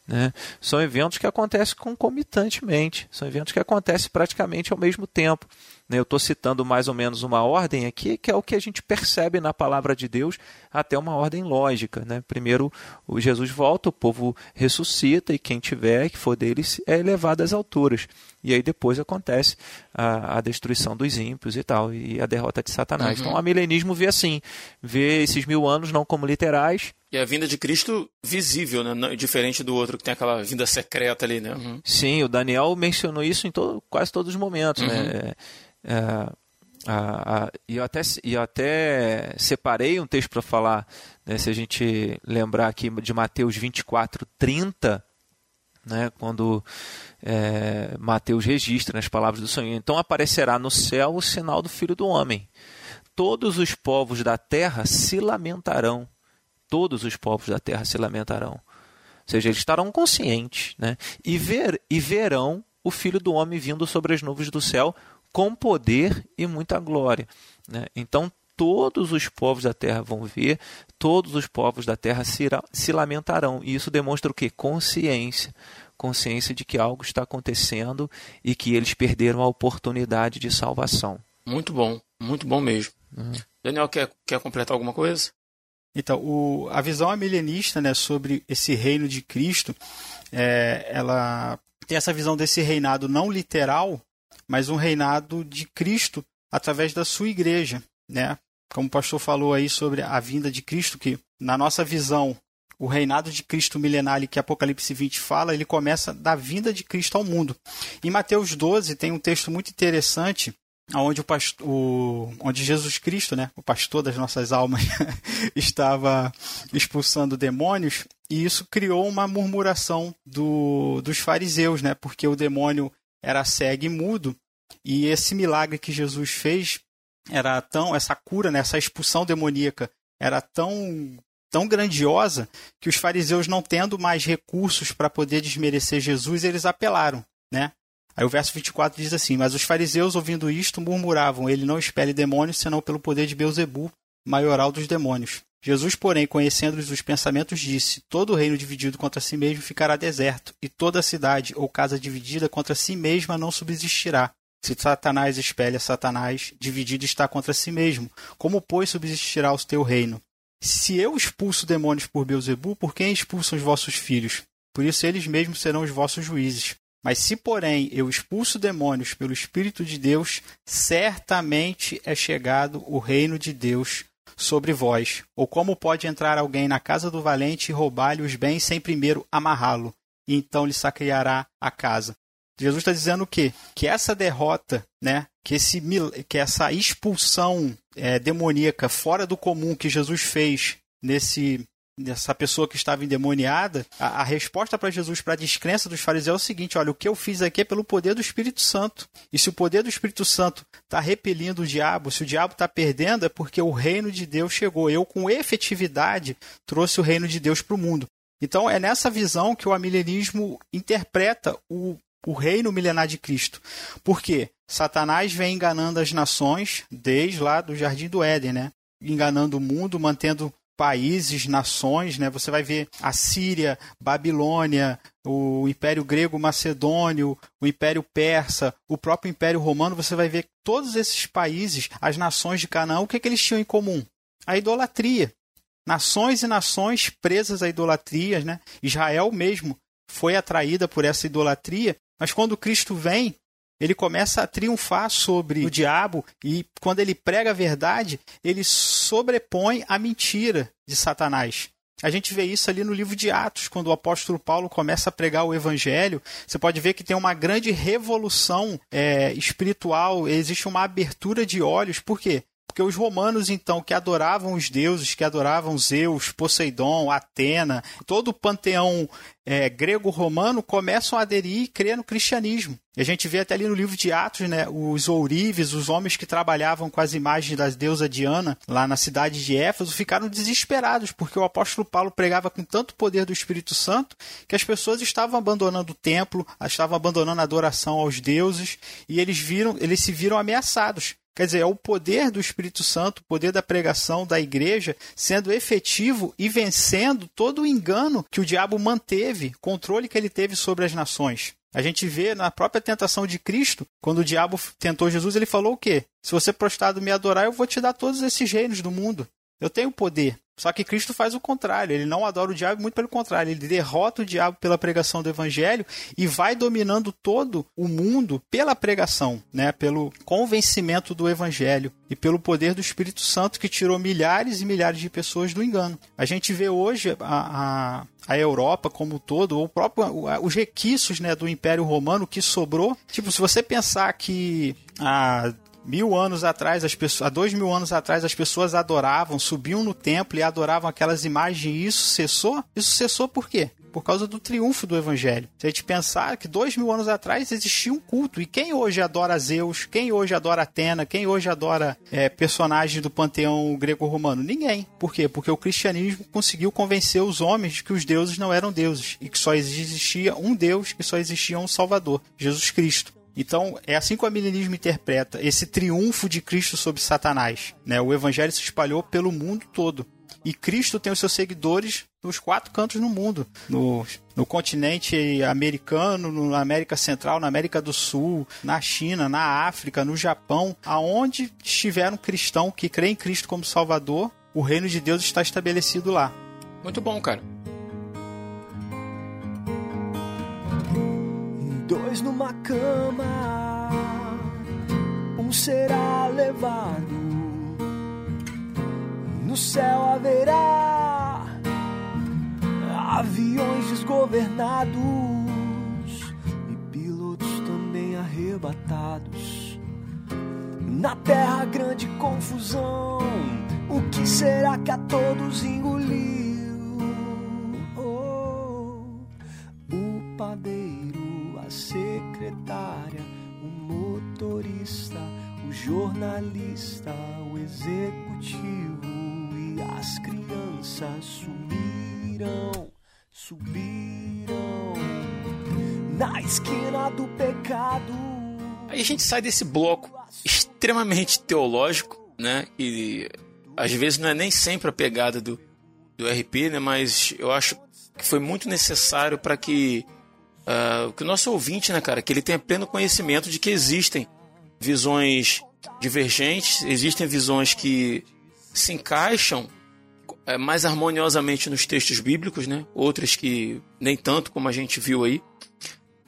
Né? São eventos que acontecem concomitantemente, são eventos que acontecem praticamente ao mesmo tempo. Né? Eu estou citando mais ou menos uma ordem aqui, que é o que a gente percebe na palavra de Deus, até uma ordem lógica. Né? Primeiro, o Jesus volta, o povo ressuscita, e quem tiver, que for deles, é elevado às alturas. E aí depois acontece a, a destruição dos ímpios e tal, e a derrota de Satanás. Uhum. Então, o milenismo vê assim, vê esses mil anos não como literais, e a vinda de Cristo visível, né? Diferente do outro que tem aquela vinda secreta ali, né? Uhum. Sim, o Daniel mencionou isso em todo, quase todos os momentos, né? uhum. né? É, a, a, e, eu até, eu até separei um texto para falar, né, se a gente lembrar aqui de Mateus 24, 30, né, quando é, Mateus registra nas palavras do Senhor. Então aparecerá no céu o sinal do Filho do Homem. Todos os povos da terra se lamentarão. Todos os povos da terra se lamentarão. Ou seja, eles estarão conscientes né, e, ver, e verão o Filho do Homem vindo sobre as nuvens do céu com poder e muita glória. Né? Então, todos os povos da terra vão ver, todos os povos da terra se, se lamentarão. E isso demonstra o que? Consciência. Consciência de que algo está acontecendo e que eles perderam a oportunidade de salvação. Muito bom, muito bom mesmo. Uhum. Daniel, quer, quer completar alguma coisa? Então, o, a visão milenista né, sobre esse reino de Cristo, é, ela tem essa visão desse reinado não literal, mas um reinado de Cristo através da sua igreja, né? Como o pastor falou aí sobre a vinda de Cristo, que na nossa visão, o reinado de Cristo milenário que Apocalipse 20 fala, ele começa da vinda de Cristo ao mundo. Em Mateus 12 tem um texto muito interessante, onde, o pastor, o, onde Jesus Cristo, né, o pastor das nossas almas, estava expulsando demônios, e isso criou uma murmuração do, dos fariseus, né, porque o demônio era cego e mudo, e esse milagre que Jesus fez era tão essa cura, né, essa expulsão demoníaca era tão tão grandiosa que os fariseus não tendo mais recursos para poder desmerecer Jesus, eles apelaram, né? Aí o verso 24 diz assim: Mas os fariseus, ouvindo isto, murmuravam: Ele não expele demônios, senão pelo poder de Beuzebu, maioral dos demônios. Jesus, porém, conhecendo-lhes os pensamentos, disse: Todo reino dividido contra si mesmo ficará deserto, e toda cidade ou casa dividida contra si mesma não subsistirá. Se Satanás espelha Satanás, dividido está contra si mesmo. Como, pois, subsistirá o teu reino? Se eu expulso demônios por Beuzebu, por quem expulsam os vossos filhos? Por isso eles mesmos serão os vossos juízes. Mas se, porém, eu expulso demônios pelo Espírito de Deus, certamente é chegado o reino de Deus sobre vós? Ou como pode entrar alguém na casa do valente e roubar-lhe os bens sem primeiro amarrá-lo, e então lhe saqueará a casa? Jesus está dizendo o quê? Que essa derrota, né, que, esse, que essa expulsão é, demoníaca fora do comum que Jesus fez nesse dessa pessoa que estava endemoniada, a, a resposta para Jesus para a descrença dos fariseus é o seguinte: olha, o que eu fiz aqui é pelo poder do Espírito Santo. E se o poder do Espírito Santo está repelindo o diabo, se o diabo está perdendo, é porque o reino de Deus chegou. Eu, com efetividade, trouxe o reino de Deus para o mundo. Então, é nessa visão que o amilenismo interpreta o, o reino milenar de Cristo. Por quê? Satanás vem enganando as nações desde lá do Jardim do Éden, né? Enganando o mundo, mantendo países, nações, né? Você vai ver a Síria, Babilônia, o Império Grego Macedônio, o Império Persa, o próprio Império Romano, você vai ver todos esses países, as nações de Canaã, o que, é que eles tinham em comum? A idolatria. Nações e nações presas à idolatria, né? Israel mesmo foi atraída por essa idolatria, mas quando Cristo vem, ele começa a triunfar sobre o diabo e quando ele prega a verdade, ele sobrepõe a mentira de Satanás. A gente vê isso ali no livro de Atos, quando o apóstolo Paulo começa a pregar o evangelho. Você pode ver que tem uma grande revolução é, espiritual, existe uma abertura de olhos. Por quê? Porque os romanos, então, que adoravam os deuses, que adoravam Zeus, Poseidon, Atena, todo o panteão é, grego-romano, começam a aderir e crer no cristianismo. E a gente vê até ali no livro de Atos, né, os ourives, os homens que trabalhavam com as imagens das deusa Diana, lá na cidade de Éfeso, ficaram desesperados, porque o apóstolo Paulo pregava com tanto poder do Espírito Santo que as pessoas estavam abandonando o templo, estavam abandonando a adoração aos deuses, e eles viram, eles se viram ameaçados. Quer dizer, é o poder do Espírito Santo, o poder da pregação da igreja sendo efetivo e vencendo todo o engano que o diabo manteve, controle que ele teve sobre as nações. A gente vê na própria tentação de Cristo, quando o diabo tentou Jesus, ele falou o quê? Se você prostrado me adorar, eu vou te dar todos esses reinos do mundo. Eu tenho poder. Só que Cristo faz o contrário, ele não adora o diabo, muito pelo contrário, ele derrota o diabo pela pregação do evangelho e vai dominando todo o mundo pela pregação, né, pelo convencimento do evangelho e pelo poder do Espírito Santo que tirou milhares e milhares de pessoas do engano. A gente vê hoje a, a a Europa como um todo, ou próprio, os requisitos né, do Império Romano que sobrou. Tipo, se você pensar que a mil anos atrás, as pessoas, há dois mil anos atrás, as pessoas adoravam, subiam no templo e adoravam aquelas imagens e isso cessou? Isso cessou por quê? Por causa do triunfo do evangelho. Se a gente pensar que dois mil anos atrás existia um culto, e quem hoje adora Zeus, quem hoje adora Atena, quem hoje adora é, personagens do panteão grego-romano? Ninguém. Por quê? Porque o cristianismo conseguiu convencer os homens de que os deuses não eram deuses e que só existia um Deus, que só existia um Salvador, Jesus Cristo. Então, é assim que o milenismo interpreta esse triunfo de Cristo sobre Satanás. Né? O evangelho se espalhou pelo mundo todo. E Cristo tem os seus seguidores nos quatro cantos do mundo. No, no continente americano, na América Central, na América do Sul, na China, na África, no Japão. Aonde estiver um cristão que crê em Cristo como Salvador, o reino de Deus está estabelecido lá. Muito bom, cara. Dois numa cama, um será levado. No céu haverá aviões desgovernados e pilotos também arrebatados. Na terra, grande confusão. O que será que a todos engoliu? Oh, o padeiro a secretária, o motorista, o jornalista, o executivo e as crianças subiram, subiram na esquina do pecado. Aí a gente sai desse bloco extremamente teológico, né? E às vezes não é nem sempre a pegada do, do RP, né? Mas eu acho que foi muito necessário para que uh, que o nosso ouvinte, né, cara, que ele tenha pleno conhecimento de que existem visões divergentes, existem visões que se encaixam uh, mais harmoniosamente nos textos bíblicos, né? Outras que nem tanto, como a gente viu aí.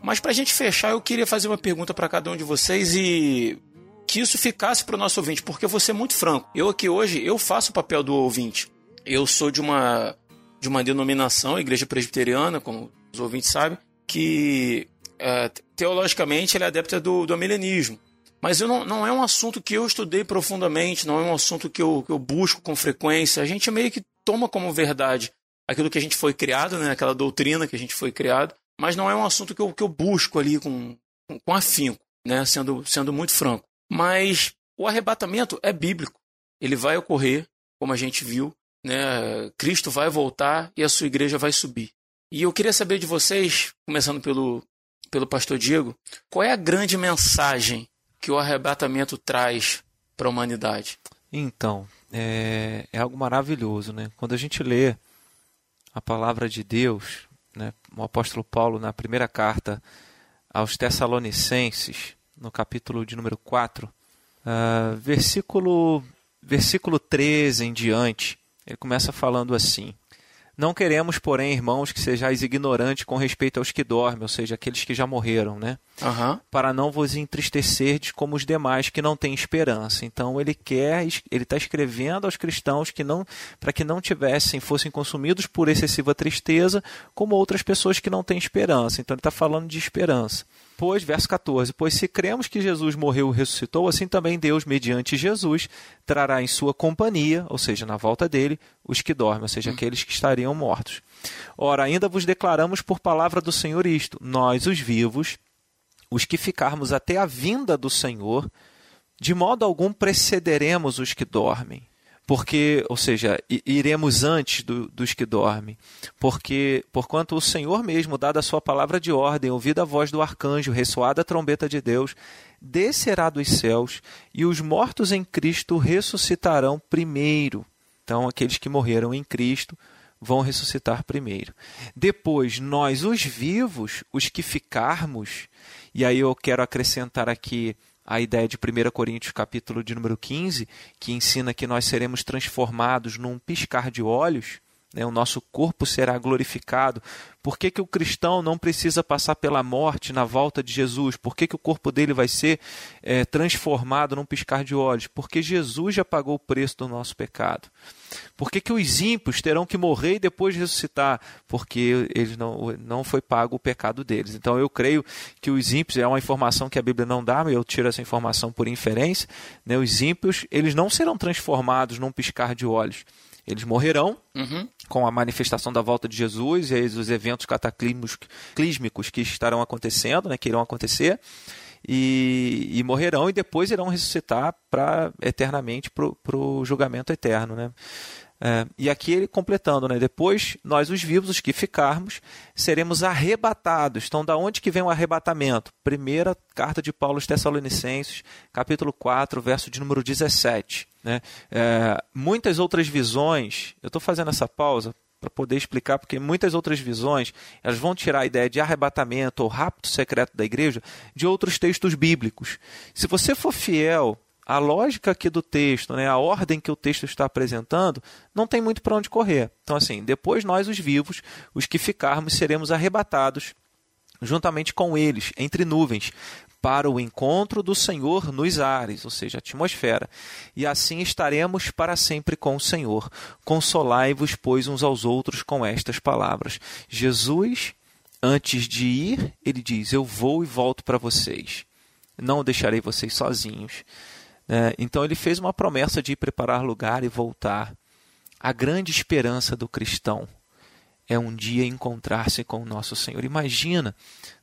Mas para a gente fechar, eu queria fazer uma pergunta para cada um de vocês e que isso ficasse para o nosso ouvinte, porque eu vou ser muito franco. Eu aqui hoje, eu faço o papel do ouvinte. Eu sou de uma de uma denominação, igreja presbiteriana, como os ouvintes sabem, que é, teologicamente ele é adepto do, do milenismo. Mas eu não, não é um assunto que eu estudei profundamente, não é um assunto que eu, que eu busco com frequência. A gente meio que toma como verdade aquilo que a gente foi criado, né? aquela doutrina que a gente foi criado, mas não é um assunto que eu, que eu busco ali com, com, com afinco, né? sendo, sendo muito franco. Mas o arrebatamento é bíblico. Ele vai ocorrer, como a gente viu, né? Cristo vai voltar e a sua igreja vai subir. E eu queria saber de vocês, começando pelo, pelo pastor Diego, qual é a grande mensagem que o arrebatamento traz para a humanidade? Então, é, é, algo maravilhoso, né? Quando a gente lê a palavra de Deus, né, o apóstolo Paulo, na primeira carta aos Tessalonicenses, no capítulo de número 4, uh, ah, versículo, versículo 13 em diante, ele começa falando assim: não queremos, porém, irmãos, que sejais ignorantes com respeito aos que dormem, ou seja, aqueles que já morreram, né? Uhum. Para não vos entristecerdes como os demais que não têm esperança. Então ele quer, ele está escrevendo aos cristãos que não, para que não tivessem, fossem consumidos por excessiva tristeza, como outras pessoas que não têm esperança. Então ele está falando de esperança. Pois, verso 14: Pois se cremos que Jesus morreu e ressuscitou, assim também Deus, mediante Jesus, trará em sua companhia, ou seja, na volta dele, os que dormem, ou seja, aqueles que estariam mortos. Ora, ainda vos declaramos por palavra do Senhor isto: nós, os vivos, os que ficarmos até a vinda do Senhor, de modo algum precederemos os que dormem porque, ou seja, iremos antes do, dos que dormem, porque, porquanto o Senhor mesmo, dada a sua palavra de ordem, ouvida a voz do arcanjo, ressoada a trombeta de Deus, descerá dos céus, e os mortos em Cristo ressuscitarão primeiro. Então, aqueles que morreram em Cristo vão ressuscitar primeiro. Depois, nós, os vivos, os que ficarmos, e aí eu quero acrescentar aqui a ideia de 1 Coríntios capítulo de número 15, que ensina que nós seremos transformados num piscar de olhos, né? o nosso corpo será glorificado. Por que, que o cristão não precisa passar pela morte na volta de Jesus? Por que, que o corpo dele vai ser é, transformado num piscar de olhos? Porque Jesus já pagou o preço do nosso pecado. Por que, que os ímpios terão que morrer e depois ressuscitar? Porque eles não, não foi pago o pecado deles. Então eu creio que os ímpios, é uma informação que a Bíblia não dá, mas eu tiro essa informação por inferência, né? os ímpios eles não serão transformados num piscar de olhos eles morrerão uhum. com a manifestação da volta de Jesus e os eventos cataclísmicos que estarão acontecendo, né, que irão acontecer, e, e morrerão e depois irão ressuscitar para eternamente para o julgamento eterno. Né? É, e aqui ele completando, né? Depois nós, os vivos, os que ficarmos, seremos arrebatados. Então, da onde que vem o arrebatamento? Primeira carta de Paulo aos Tessalonicenses, capítulo 4, verso de número 17. Né? É, muitas outras visões, eu estou fazendo essa pausa para poder explicar, porque muitas outras visões elas vão tirar a ideia de arrebatamento ou rapto secreto da igreja de outros textos bíblicos. Se você for fiel a lógica aqui do texto, né, a ordem que o texto está apresentando, não tem muito para onde correr. Então, assim, depois nós, os vivos, os que ficarmos, seremos arrebatados juntamente com eles, entre nuvens, para o encontro do Senhor nos ares, ou seja, atmosfera. E assim estaremos para sempre com o Senhor. Consolai-vos, pois, uns aos outros com estas palavras. Jesus, antes de ir, ele diz: Eu vou e volto para vocês. Não deixarei vocês sozinhos. É, então ele fez uma promessa de ir preparar lugar e voltar. A grande esperança do cristão é um dia encontrar-se com o nosso Senhor. Imagina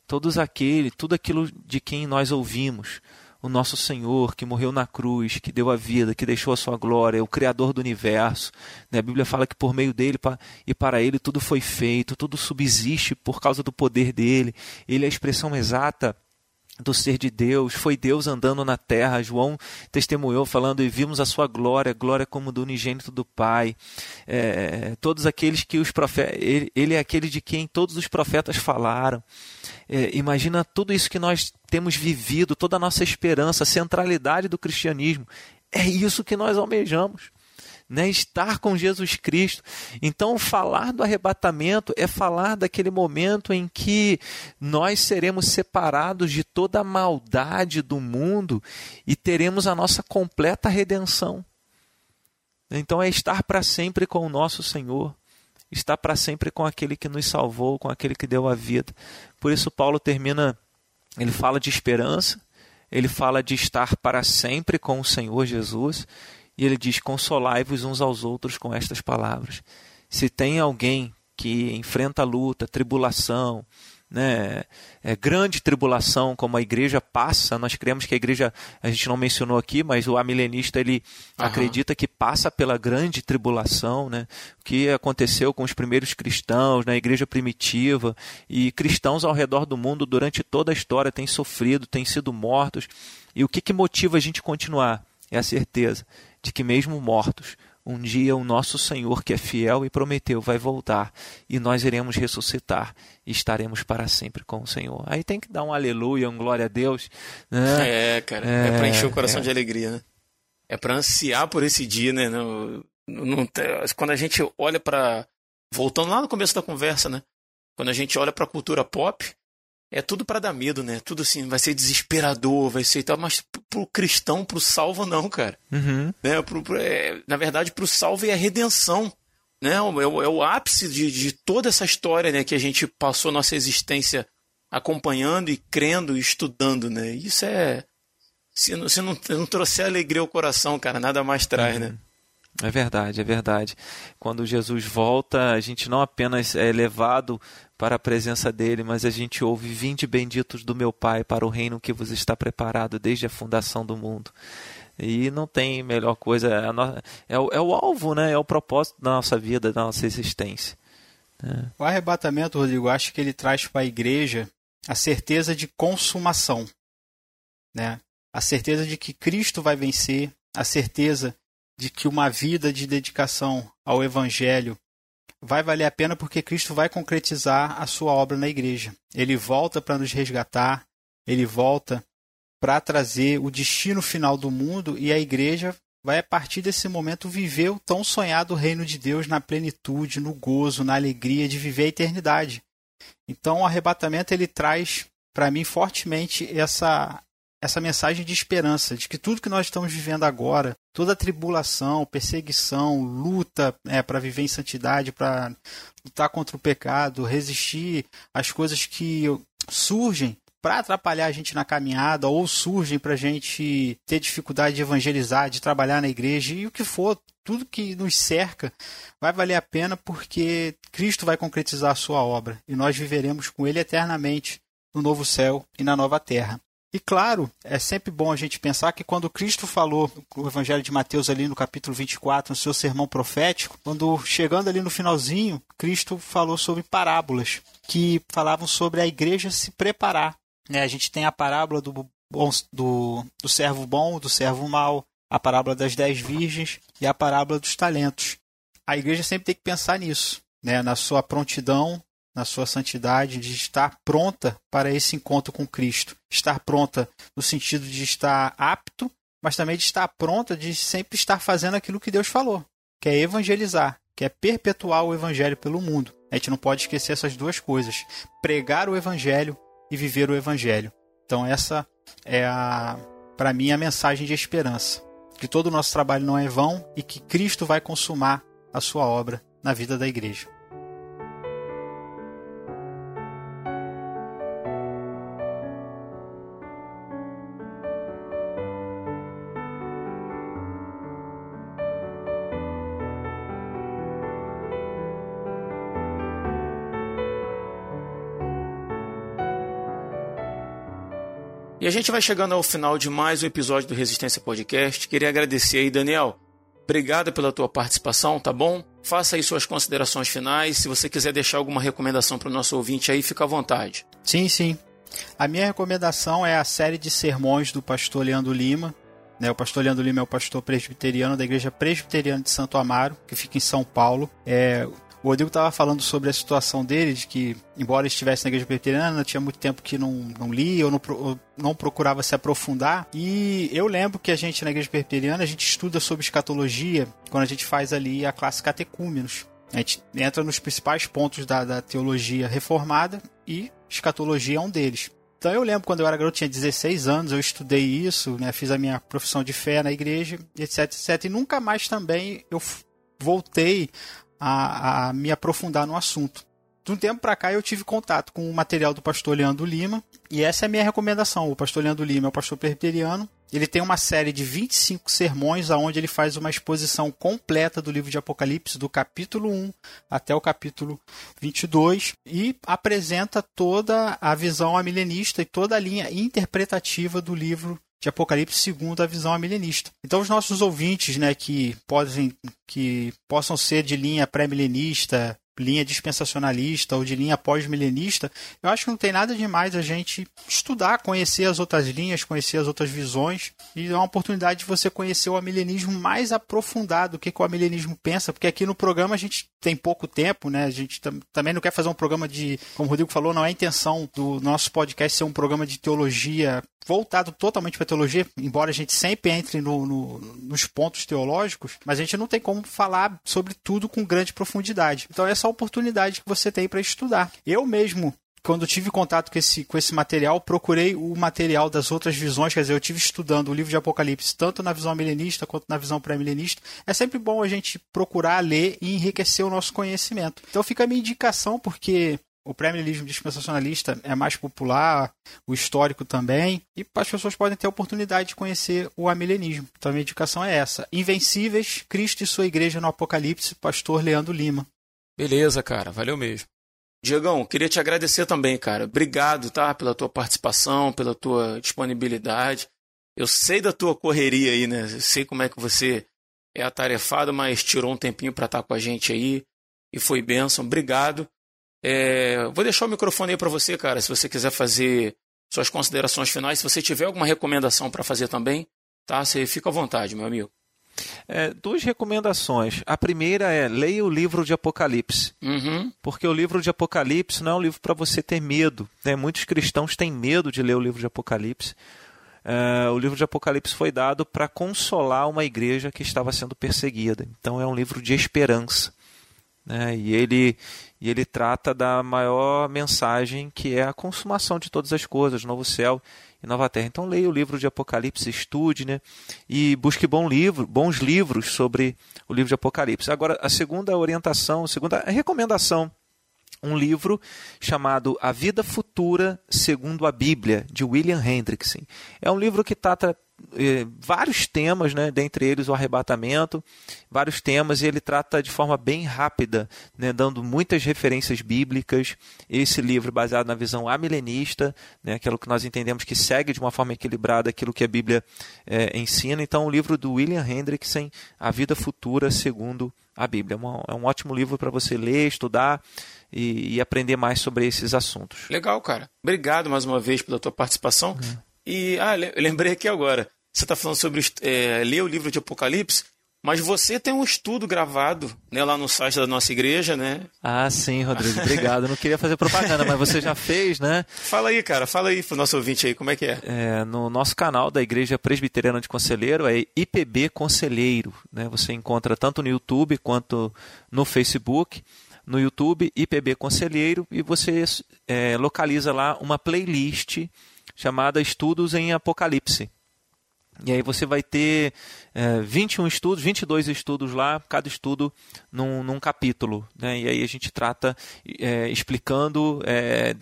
todos aquele, tudo aquilo de quem nós ouvimos, o nosso Senhor que morreu na cruz, que deu a vida, que deixou a sua glória, o Criador do universo. Né? A Bíblia fala que por meio dele e para ele tudo foi feito, tudo subsiste por causa do poder dele. Ele é a expressão exata do ser de Deus, foi Deus andando na terra. João testemunhou falando e vimos a sua glória, glória como do unigênito do Pai. É, todos aqueles que os profetas, ele, ele, é aquele de quem todos os profetas falaram. É, imagina tudo isso que nós temos vivido, toda a nossa esperança, a centralidade do cristianismo. É isso que nós almejamos né, estar com Jesus Cristo. Então, falar do arrebatamento é falar daquele momento em que nós seremos separados de toda a maldade do mundo e teremos a nossa completa redenção. Então, é estar para sempre com o nosso Senhor, estar para sempre com aquele que nos salvou, com aquele que deu a vida. Por isso, Paulo termina, ele fala de esperança, ele fala de estar para sempre com o Senhor Jesus e ele diz: Consolai-vos uns aos outros com estas palavras. Se tem alguém que enfrenta luta, tribulação, né, é, grande tribulação, como a igreja passa, nós cremos que a igreja, a gente não mencionou aqui, mas o amilenista ele uhum. acredita que passa pela grande tribulação, né, o que aconteceu com os primeiros cristãos, na né, igreja primitiva, e cristãos ao redor do mundo durante toda a história têm sofrido, têm sido mortos, e o que, que motiva a gente continuar? É a certeza de que, mesmo mortos, um dia o nosso Senhor, que é fiel e prometeu, vai voltar e nós iremos ressuscitar e estaremos para sempre com o Senhor. Aí tem que dar um aleluia, um glória a Deus. Né? É, cara, é, é para encher o coração é. de alegria, né? É para ansiar por esse dia, né? Não, quando a gente olha para. Voltando lá no começo da conversa, né? Quando a gente olha para a cultura pop, é tudo para dar medo, né? Tudo assim, vai ser desesperador, vai ser tal, mas pro cristão, pro salvo, não, cara. Uhum. Né? Pro, pro, é, na verdade, pro salvo é a redenção. Né? É, o, é o ápice de, de toda essa história né? que a gente passou nossa existência acompanhando e crendo e estudando, né? Isso é. Se não, se não, não trouxer alegria ao coração, cara, nada mais traz, né? uhum. né? É verdade, é verdade. Quando Jesus volta, a gente não apenas é levado para a presença dele, mas a gente ouve: Vinde benditos do meu Pai para o reino que vos está preparado desde a fundação do mundo. E não tem melhor coisa, é, o, é o alvo, né? é o propósito da nossa vida, da nossa existência. É. O arrebatamento, Rodrigo, acho que ele traz para a igreja a certeza de consumação, né? a certeza de que Cristo vai vencer, a certeza de que uma vida de dedicação ao Evangelho vai valer a pena porque Cristo vai concretizar a sua obra na igreja. Ele volta para nos resgatar, ele volta para trazer o destino final do mundo e a igreja vai a partir desse momento viver o tão sonhado reino de Deus na plenitude, no gozo, na alegria de viver a eternidade. Então o arrebatamento ele traz para mim fortemente essa essa mensagem de esperança, de que tudo que nós estamos vivendo agora, toda tribulação, perseguição, luta é, para viver em santidade, para lutar contra o pecado, resistir às coisas que surgem para atrapalhar a gente na caminhada ou surgem para a gente ter dificuldade de evangelizar, de trabalhar na igreja e o que for, tudo que nos cerca vai valer a pena porque Cristo vai concretizar a sua obra e nós viveremos com Ele eternamente no novo céu e na nova terra. E claro, é sempre bom a gente pensar que quando Cristo falou o Evangelho de Mateus ali no capítulo 24, no seu sermão profético, quando chegando ali no finalzinho, Cristo falou sobre parábolas que falavam sobre a igreja se preparar né? A gente tem a parábola do, do, do servo bom, do servo mau, a parábola das dez virgens e a parábola dos talentos. A igreja sempre tem que pensar nisso, né? na sua prontidão, na sua santidade, de estar pronta para esse encontro com Cristo. Estar pronta no sentido de estar apto, mas também de estar pronta de sempre estar fazendo aquilo que Deus falou, que é evangelizar, que é perpetuar o evangelho pelo mundo. A gente não pode esquecer essas duas coisas: pregar o evangelho e viver o evangelho. Então essa é a para mim a mensagem de esperança, que todo o nosso trabalho não é vão e que Cristo vai consumar a sua obra na vida da igreja. E a gente vai chegando ao final de mais um episódio do Resistência Podcast. Queria agradecer aí, Daniel. Obrigado pela tua participação, tá bom? Faça aí suas considerações finais. Se você quiser deixar alguma recomendação para o nosso ouvinte aí, fica à vontade. Sim, sim. A minha recomendação é a série de sermões do pastor Leandro Lima. Né, o pastor Leandro Lima é o pastor presbiteriano da Igreja Presbiteriana de Santo Amaro, que fica em São Paulo. É, o Rodrigo estava falando sobre a situação dele, de que, embora estivesse na igreja presbiteriana, tinha muito tempo que não, não lia ou não, ou não procurava se aprofundar. E eu lembro que a gente, na igreja presbiteriana, a gente estuda sobre escatologia quando a gente faz ali a classe catecúmenos. A gente entra nos principais pontos da, da teologia reformada e escatologia é um deles. Então eu lembro quando eu era garoto, tinha 16 anos, eu estudei isso, né, fiz a minha profissão de fé na igreja, etc, etc. E nunca mais também eu voltei a, a me aprofundar no assunto. De um tempo para cá eu tive contato com o material do pastor Leandro Lima e essa é a minha recomendação. O pastor Leandro Lima é o pastor presbiteriano. Ele tem uma série de 25 sermões onde ele faz uma exposição completa do livro de Apocalipse, do capítulo 1 até o capítulo 22, e apresenta toda a visão amilenista e toda a linha interpretativa do livro de Apocalipse segundo a visão milenista. Então os nossos ouvintes, né, que podem que possam ser de linha pré-milenista, linha dispensacionalista ou de linha pós-milenista, eu acho que não tem nada demais a gente estudar, conhecer as outras linhas, conhecer as outras visões e é uma oportunidade de você conhecer o amilenismo mais aprofundado, o que, que o amilenismo pensa, porque aqui no programa a gente tem pouco tempo, né? A gente tam também não quer fazer um programa de, como o Rodrigo falou, não é a intenção do nosso podcast ser um programa de teologia voltado totalmente para teologia, embora a gente sempre entre no, no, nos pontos teológicos, mas a gente não tem como falar sobre tudo com grande profundidade. Então essa é a oportunidade que você tem para estudar. Eu mesmo quando tive contato com esse, com esse material, procurei o material das outras visões, quer dizer, eu tive estudando o livro de Apocalipse, tanto na visão milenista quanto na visão pré-milenista. É sempre bom a gente procurar ler e enriquecer o nosso conhecimento. Então fica a minha indicação, porque o pré-milenismo dispensacionalista é mais popular, o histórico também, e as pessoas podem ter a oportunidade de conhecer o amilenismo. Então a minha indicação é essa. Invencíveis, Cristo e sua igreja no Apocalipse, pastor Leandro Lima. Beleza, cara, valeu mesmo. Diegão, queria te agradecer também, cara. Obrigado, tá? Pela tua participação, pela tua disponibilidade. Eu sei da tua correria aí, né? Eu sei como é que você é atarefado, mas tirou um tempinho para estar com a gente aí. E foi bênção. Obrigado. É... Vou deixar o microfone aí para você, cara, se você quiser fazer suas considerações finais. Se você tiver alguma recomendação para fazer também, tá? Você fica à vontade, meu amigo. É, duas recomendações. A primeira é leia o livro de Apocalipse. Uhum. Porque o livro de Apocalipse não é um livro para você ter medo. Né? Muitos cristãos têm medo de ler o livro de Apocalipse. Uh, o livro de Apocalipse foi dado para consolar uma igreja que estava sendo perseguida. Então é um livro de esperança. Né? E, ele, e ele trata da maior mensagem que é a consumação de todas as coisas, novo céu e nova terra. Então leia o livro de Apocalipse, estude né? e busque bom livro, bons livros sobre o livro de Apocalipse. Agora, a segunda orientação, a segunda recomendação um livro chamado A Vida Futura Segundo a Bíblia, de William Hendrickson. É um livro que trata eh, vários temas, né, dentre eles o arrebatamento, vários temas, e ele trata de forma bem rápida, né, dando muitas referências bíblicas. Esse livro baseado na visão amilenista, né, aquilo que nós entendemos que segue de uma forma equilibrada aquilo que a Bíblia eh, ensina. Então, o livro do William Hendrickson, A Vida Futura Segundo a Bíblia. É, é um ótimo livro para você ler, estudar e, e, aprender mais sobre esses assuntos. Legal, cara. Obrigado mais uma vez pela tua participação. Uhum. E, ah, lembrei aqui agora. Você está falando sobre é, ler o livro de Apocalipse, mas você tem um estudo gravado né, lá no site da nossa igreja, né? Ah, sim, Rodrigo. Obrigado. Eu não queria fazer propaganda, mas você já fez, né? Fala aí, cara. Fala aí pro nosso ouvinte aí, como é que é? é no nosso canal da Igreja Presbiteriana de Conselheiro é IPB Conselheiro. Né? Você encontra tanto no YouTube quanto no Facebook no YouTube, IPB Conselheiro, e você é, localiza lá uma playlist chamada Estudos em Apocalipse. E aí você vai ter é, 21 estudos, 22 estudos lá, cada estudo num, num capítulo. Né? E aí a gente trata é, explicando é,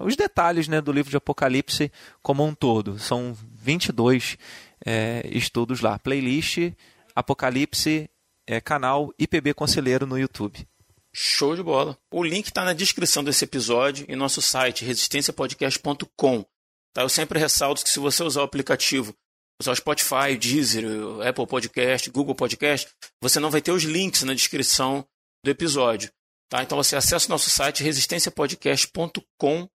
os detalhes né, do livro de Apocalipse como um todo. São 22 é, estudos lá. Playlist Apocalipse, é, canal IPB Conselheiro no YouTube. Show de bola. O link está na descrição desse episódio e nosso site resistenciapodcast.com. Tá? Eu sempre ressalto que se você usar o aplicativo, usar o Spotify, Deezer, Apple Podcast, Google Podcast, você não vai ter os links na descrição do episódio. Tá? Então você acessa o nosso site resistenciapodcast.com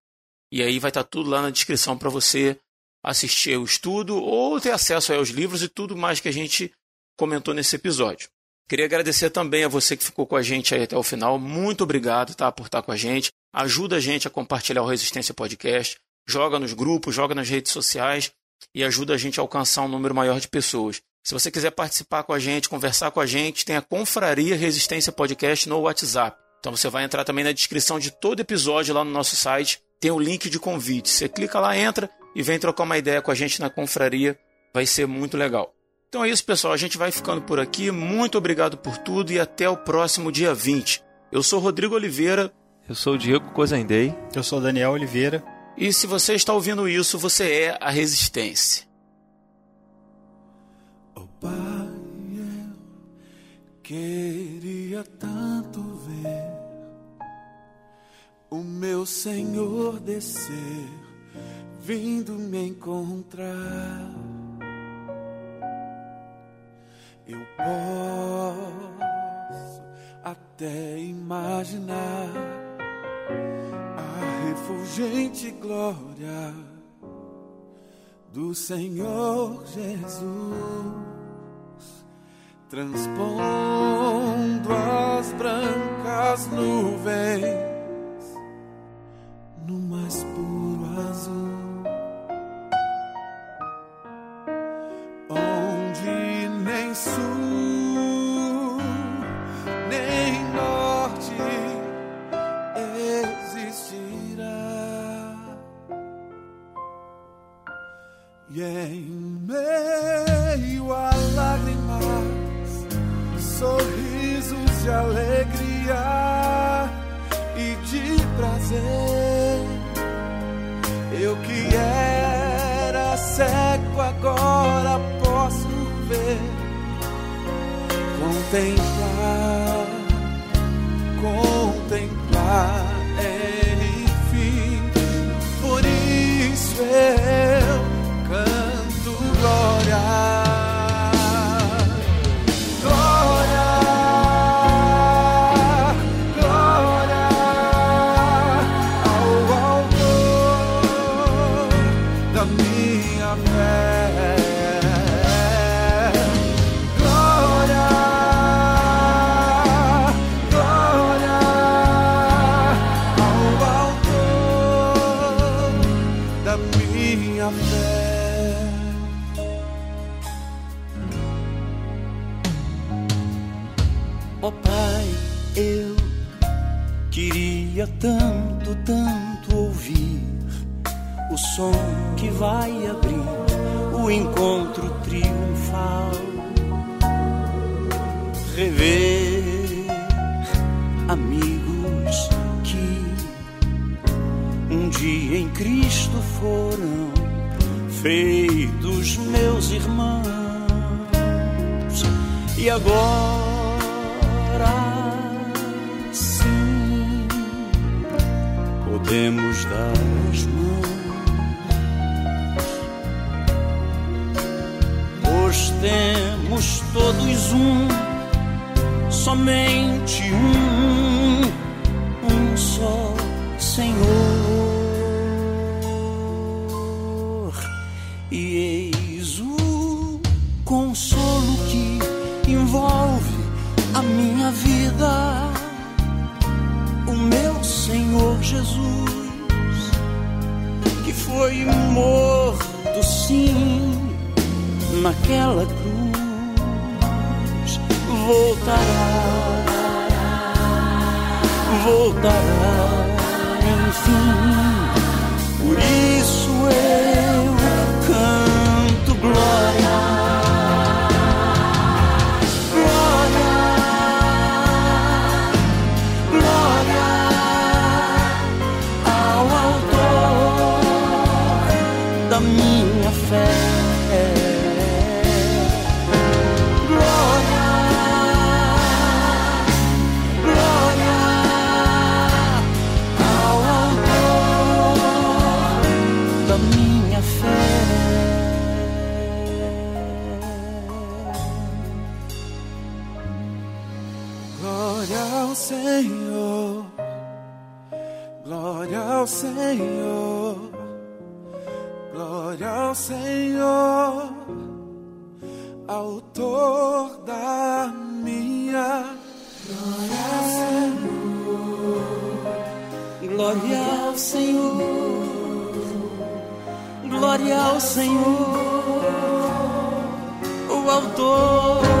e aí vai estar tá tudo lá na descrição para você assistir o estudo ou ter acesso aos livros e tudo mais que a gente comentou nesse episódio. Queria agradecer também a você que ficou com a gente aí até o final. Muito obrigado tá, por estar com a gente. Ajuda a gente a compartilhar o Resistência Podcast. Joga nos grupos, joga nas redes sociais e ajuda a gente a alcançar um número maior de pessoas. Se você quiser participar com a gente, conversar com a gente, tem a Confraria Resistência Podcast no WhatsApp. Então você vai entrar também na descrição de todo episódio lá no nosso site. Tem o link de convite. Você clica lá, entra e vem trocar uma ideia com a gente na confraria. Vai ser muito legal. Então é isso, pessoal. A gente vai ficando por aqui. Muito obrigado por tudo e até o próximo dia 20. Eu sou Rodrigo Oliveira. Eu sou o Diego Cozendei. Eu sou o Daniel Oliveira. E se você está ouvindo isso, você é a Resistência. Oh, pai, eu queria tanto ver o meu Senhor descer, vindo me encontrar eu posso até imaginar a refulgente glória do Senhor Jesus transpondo as brancas nuvens no mais puro azul. sul, nem norte existirá. E em meio a lágrimas, sorrisos de alegria e de prazer, eu que era cego agora posso ver contemplar, tanto, ouvir o som que vai abrir o encontro triunfal. Rever amigos que um dia em Cristo foram feitos meus irmãos. E agora foi morto sim naquela cruz, voltará, voltará, enfim, por isso eu Senhor, glória ao Senhor, autor da minha glória Senhor, glória ao Senhor, glória ao Senhor, o autor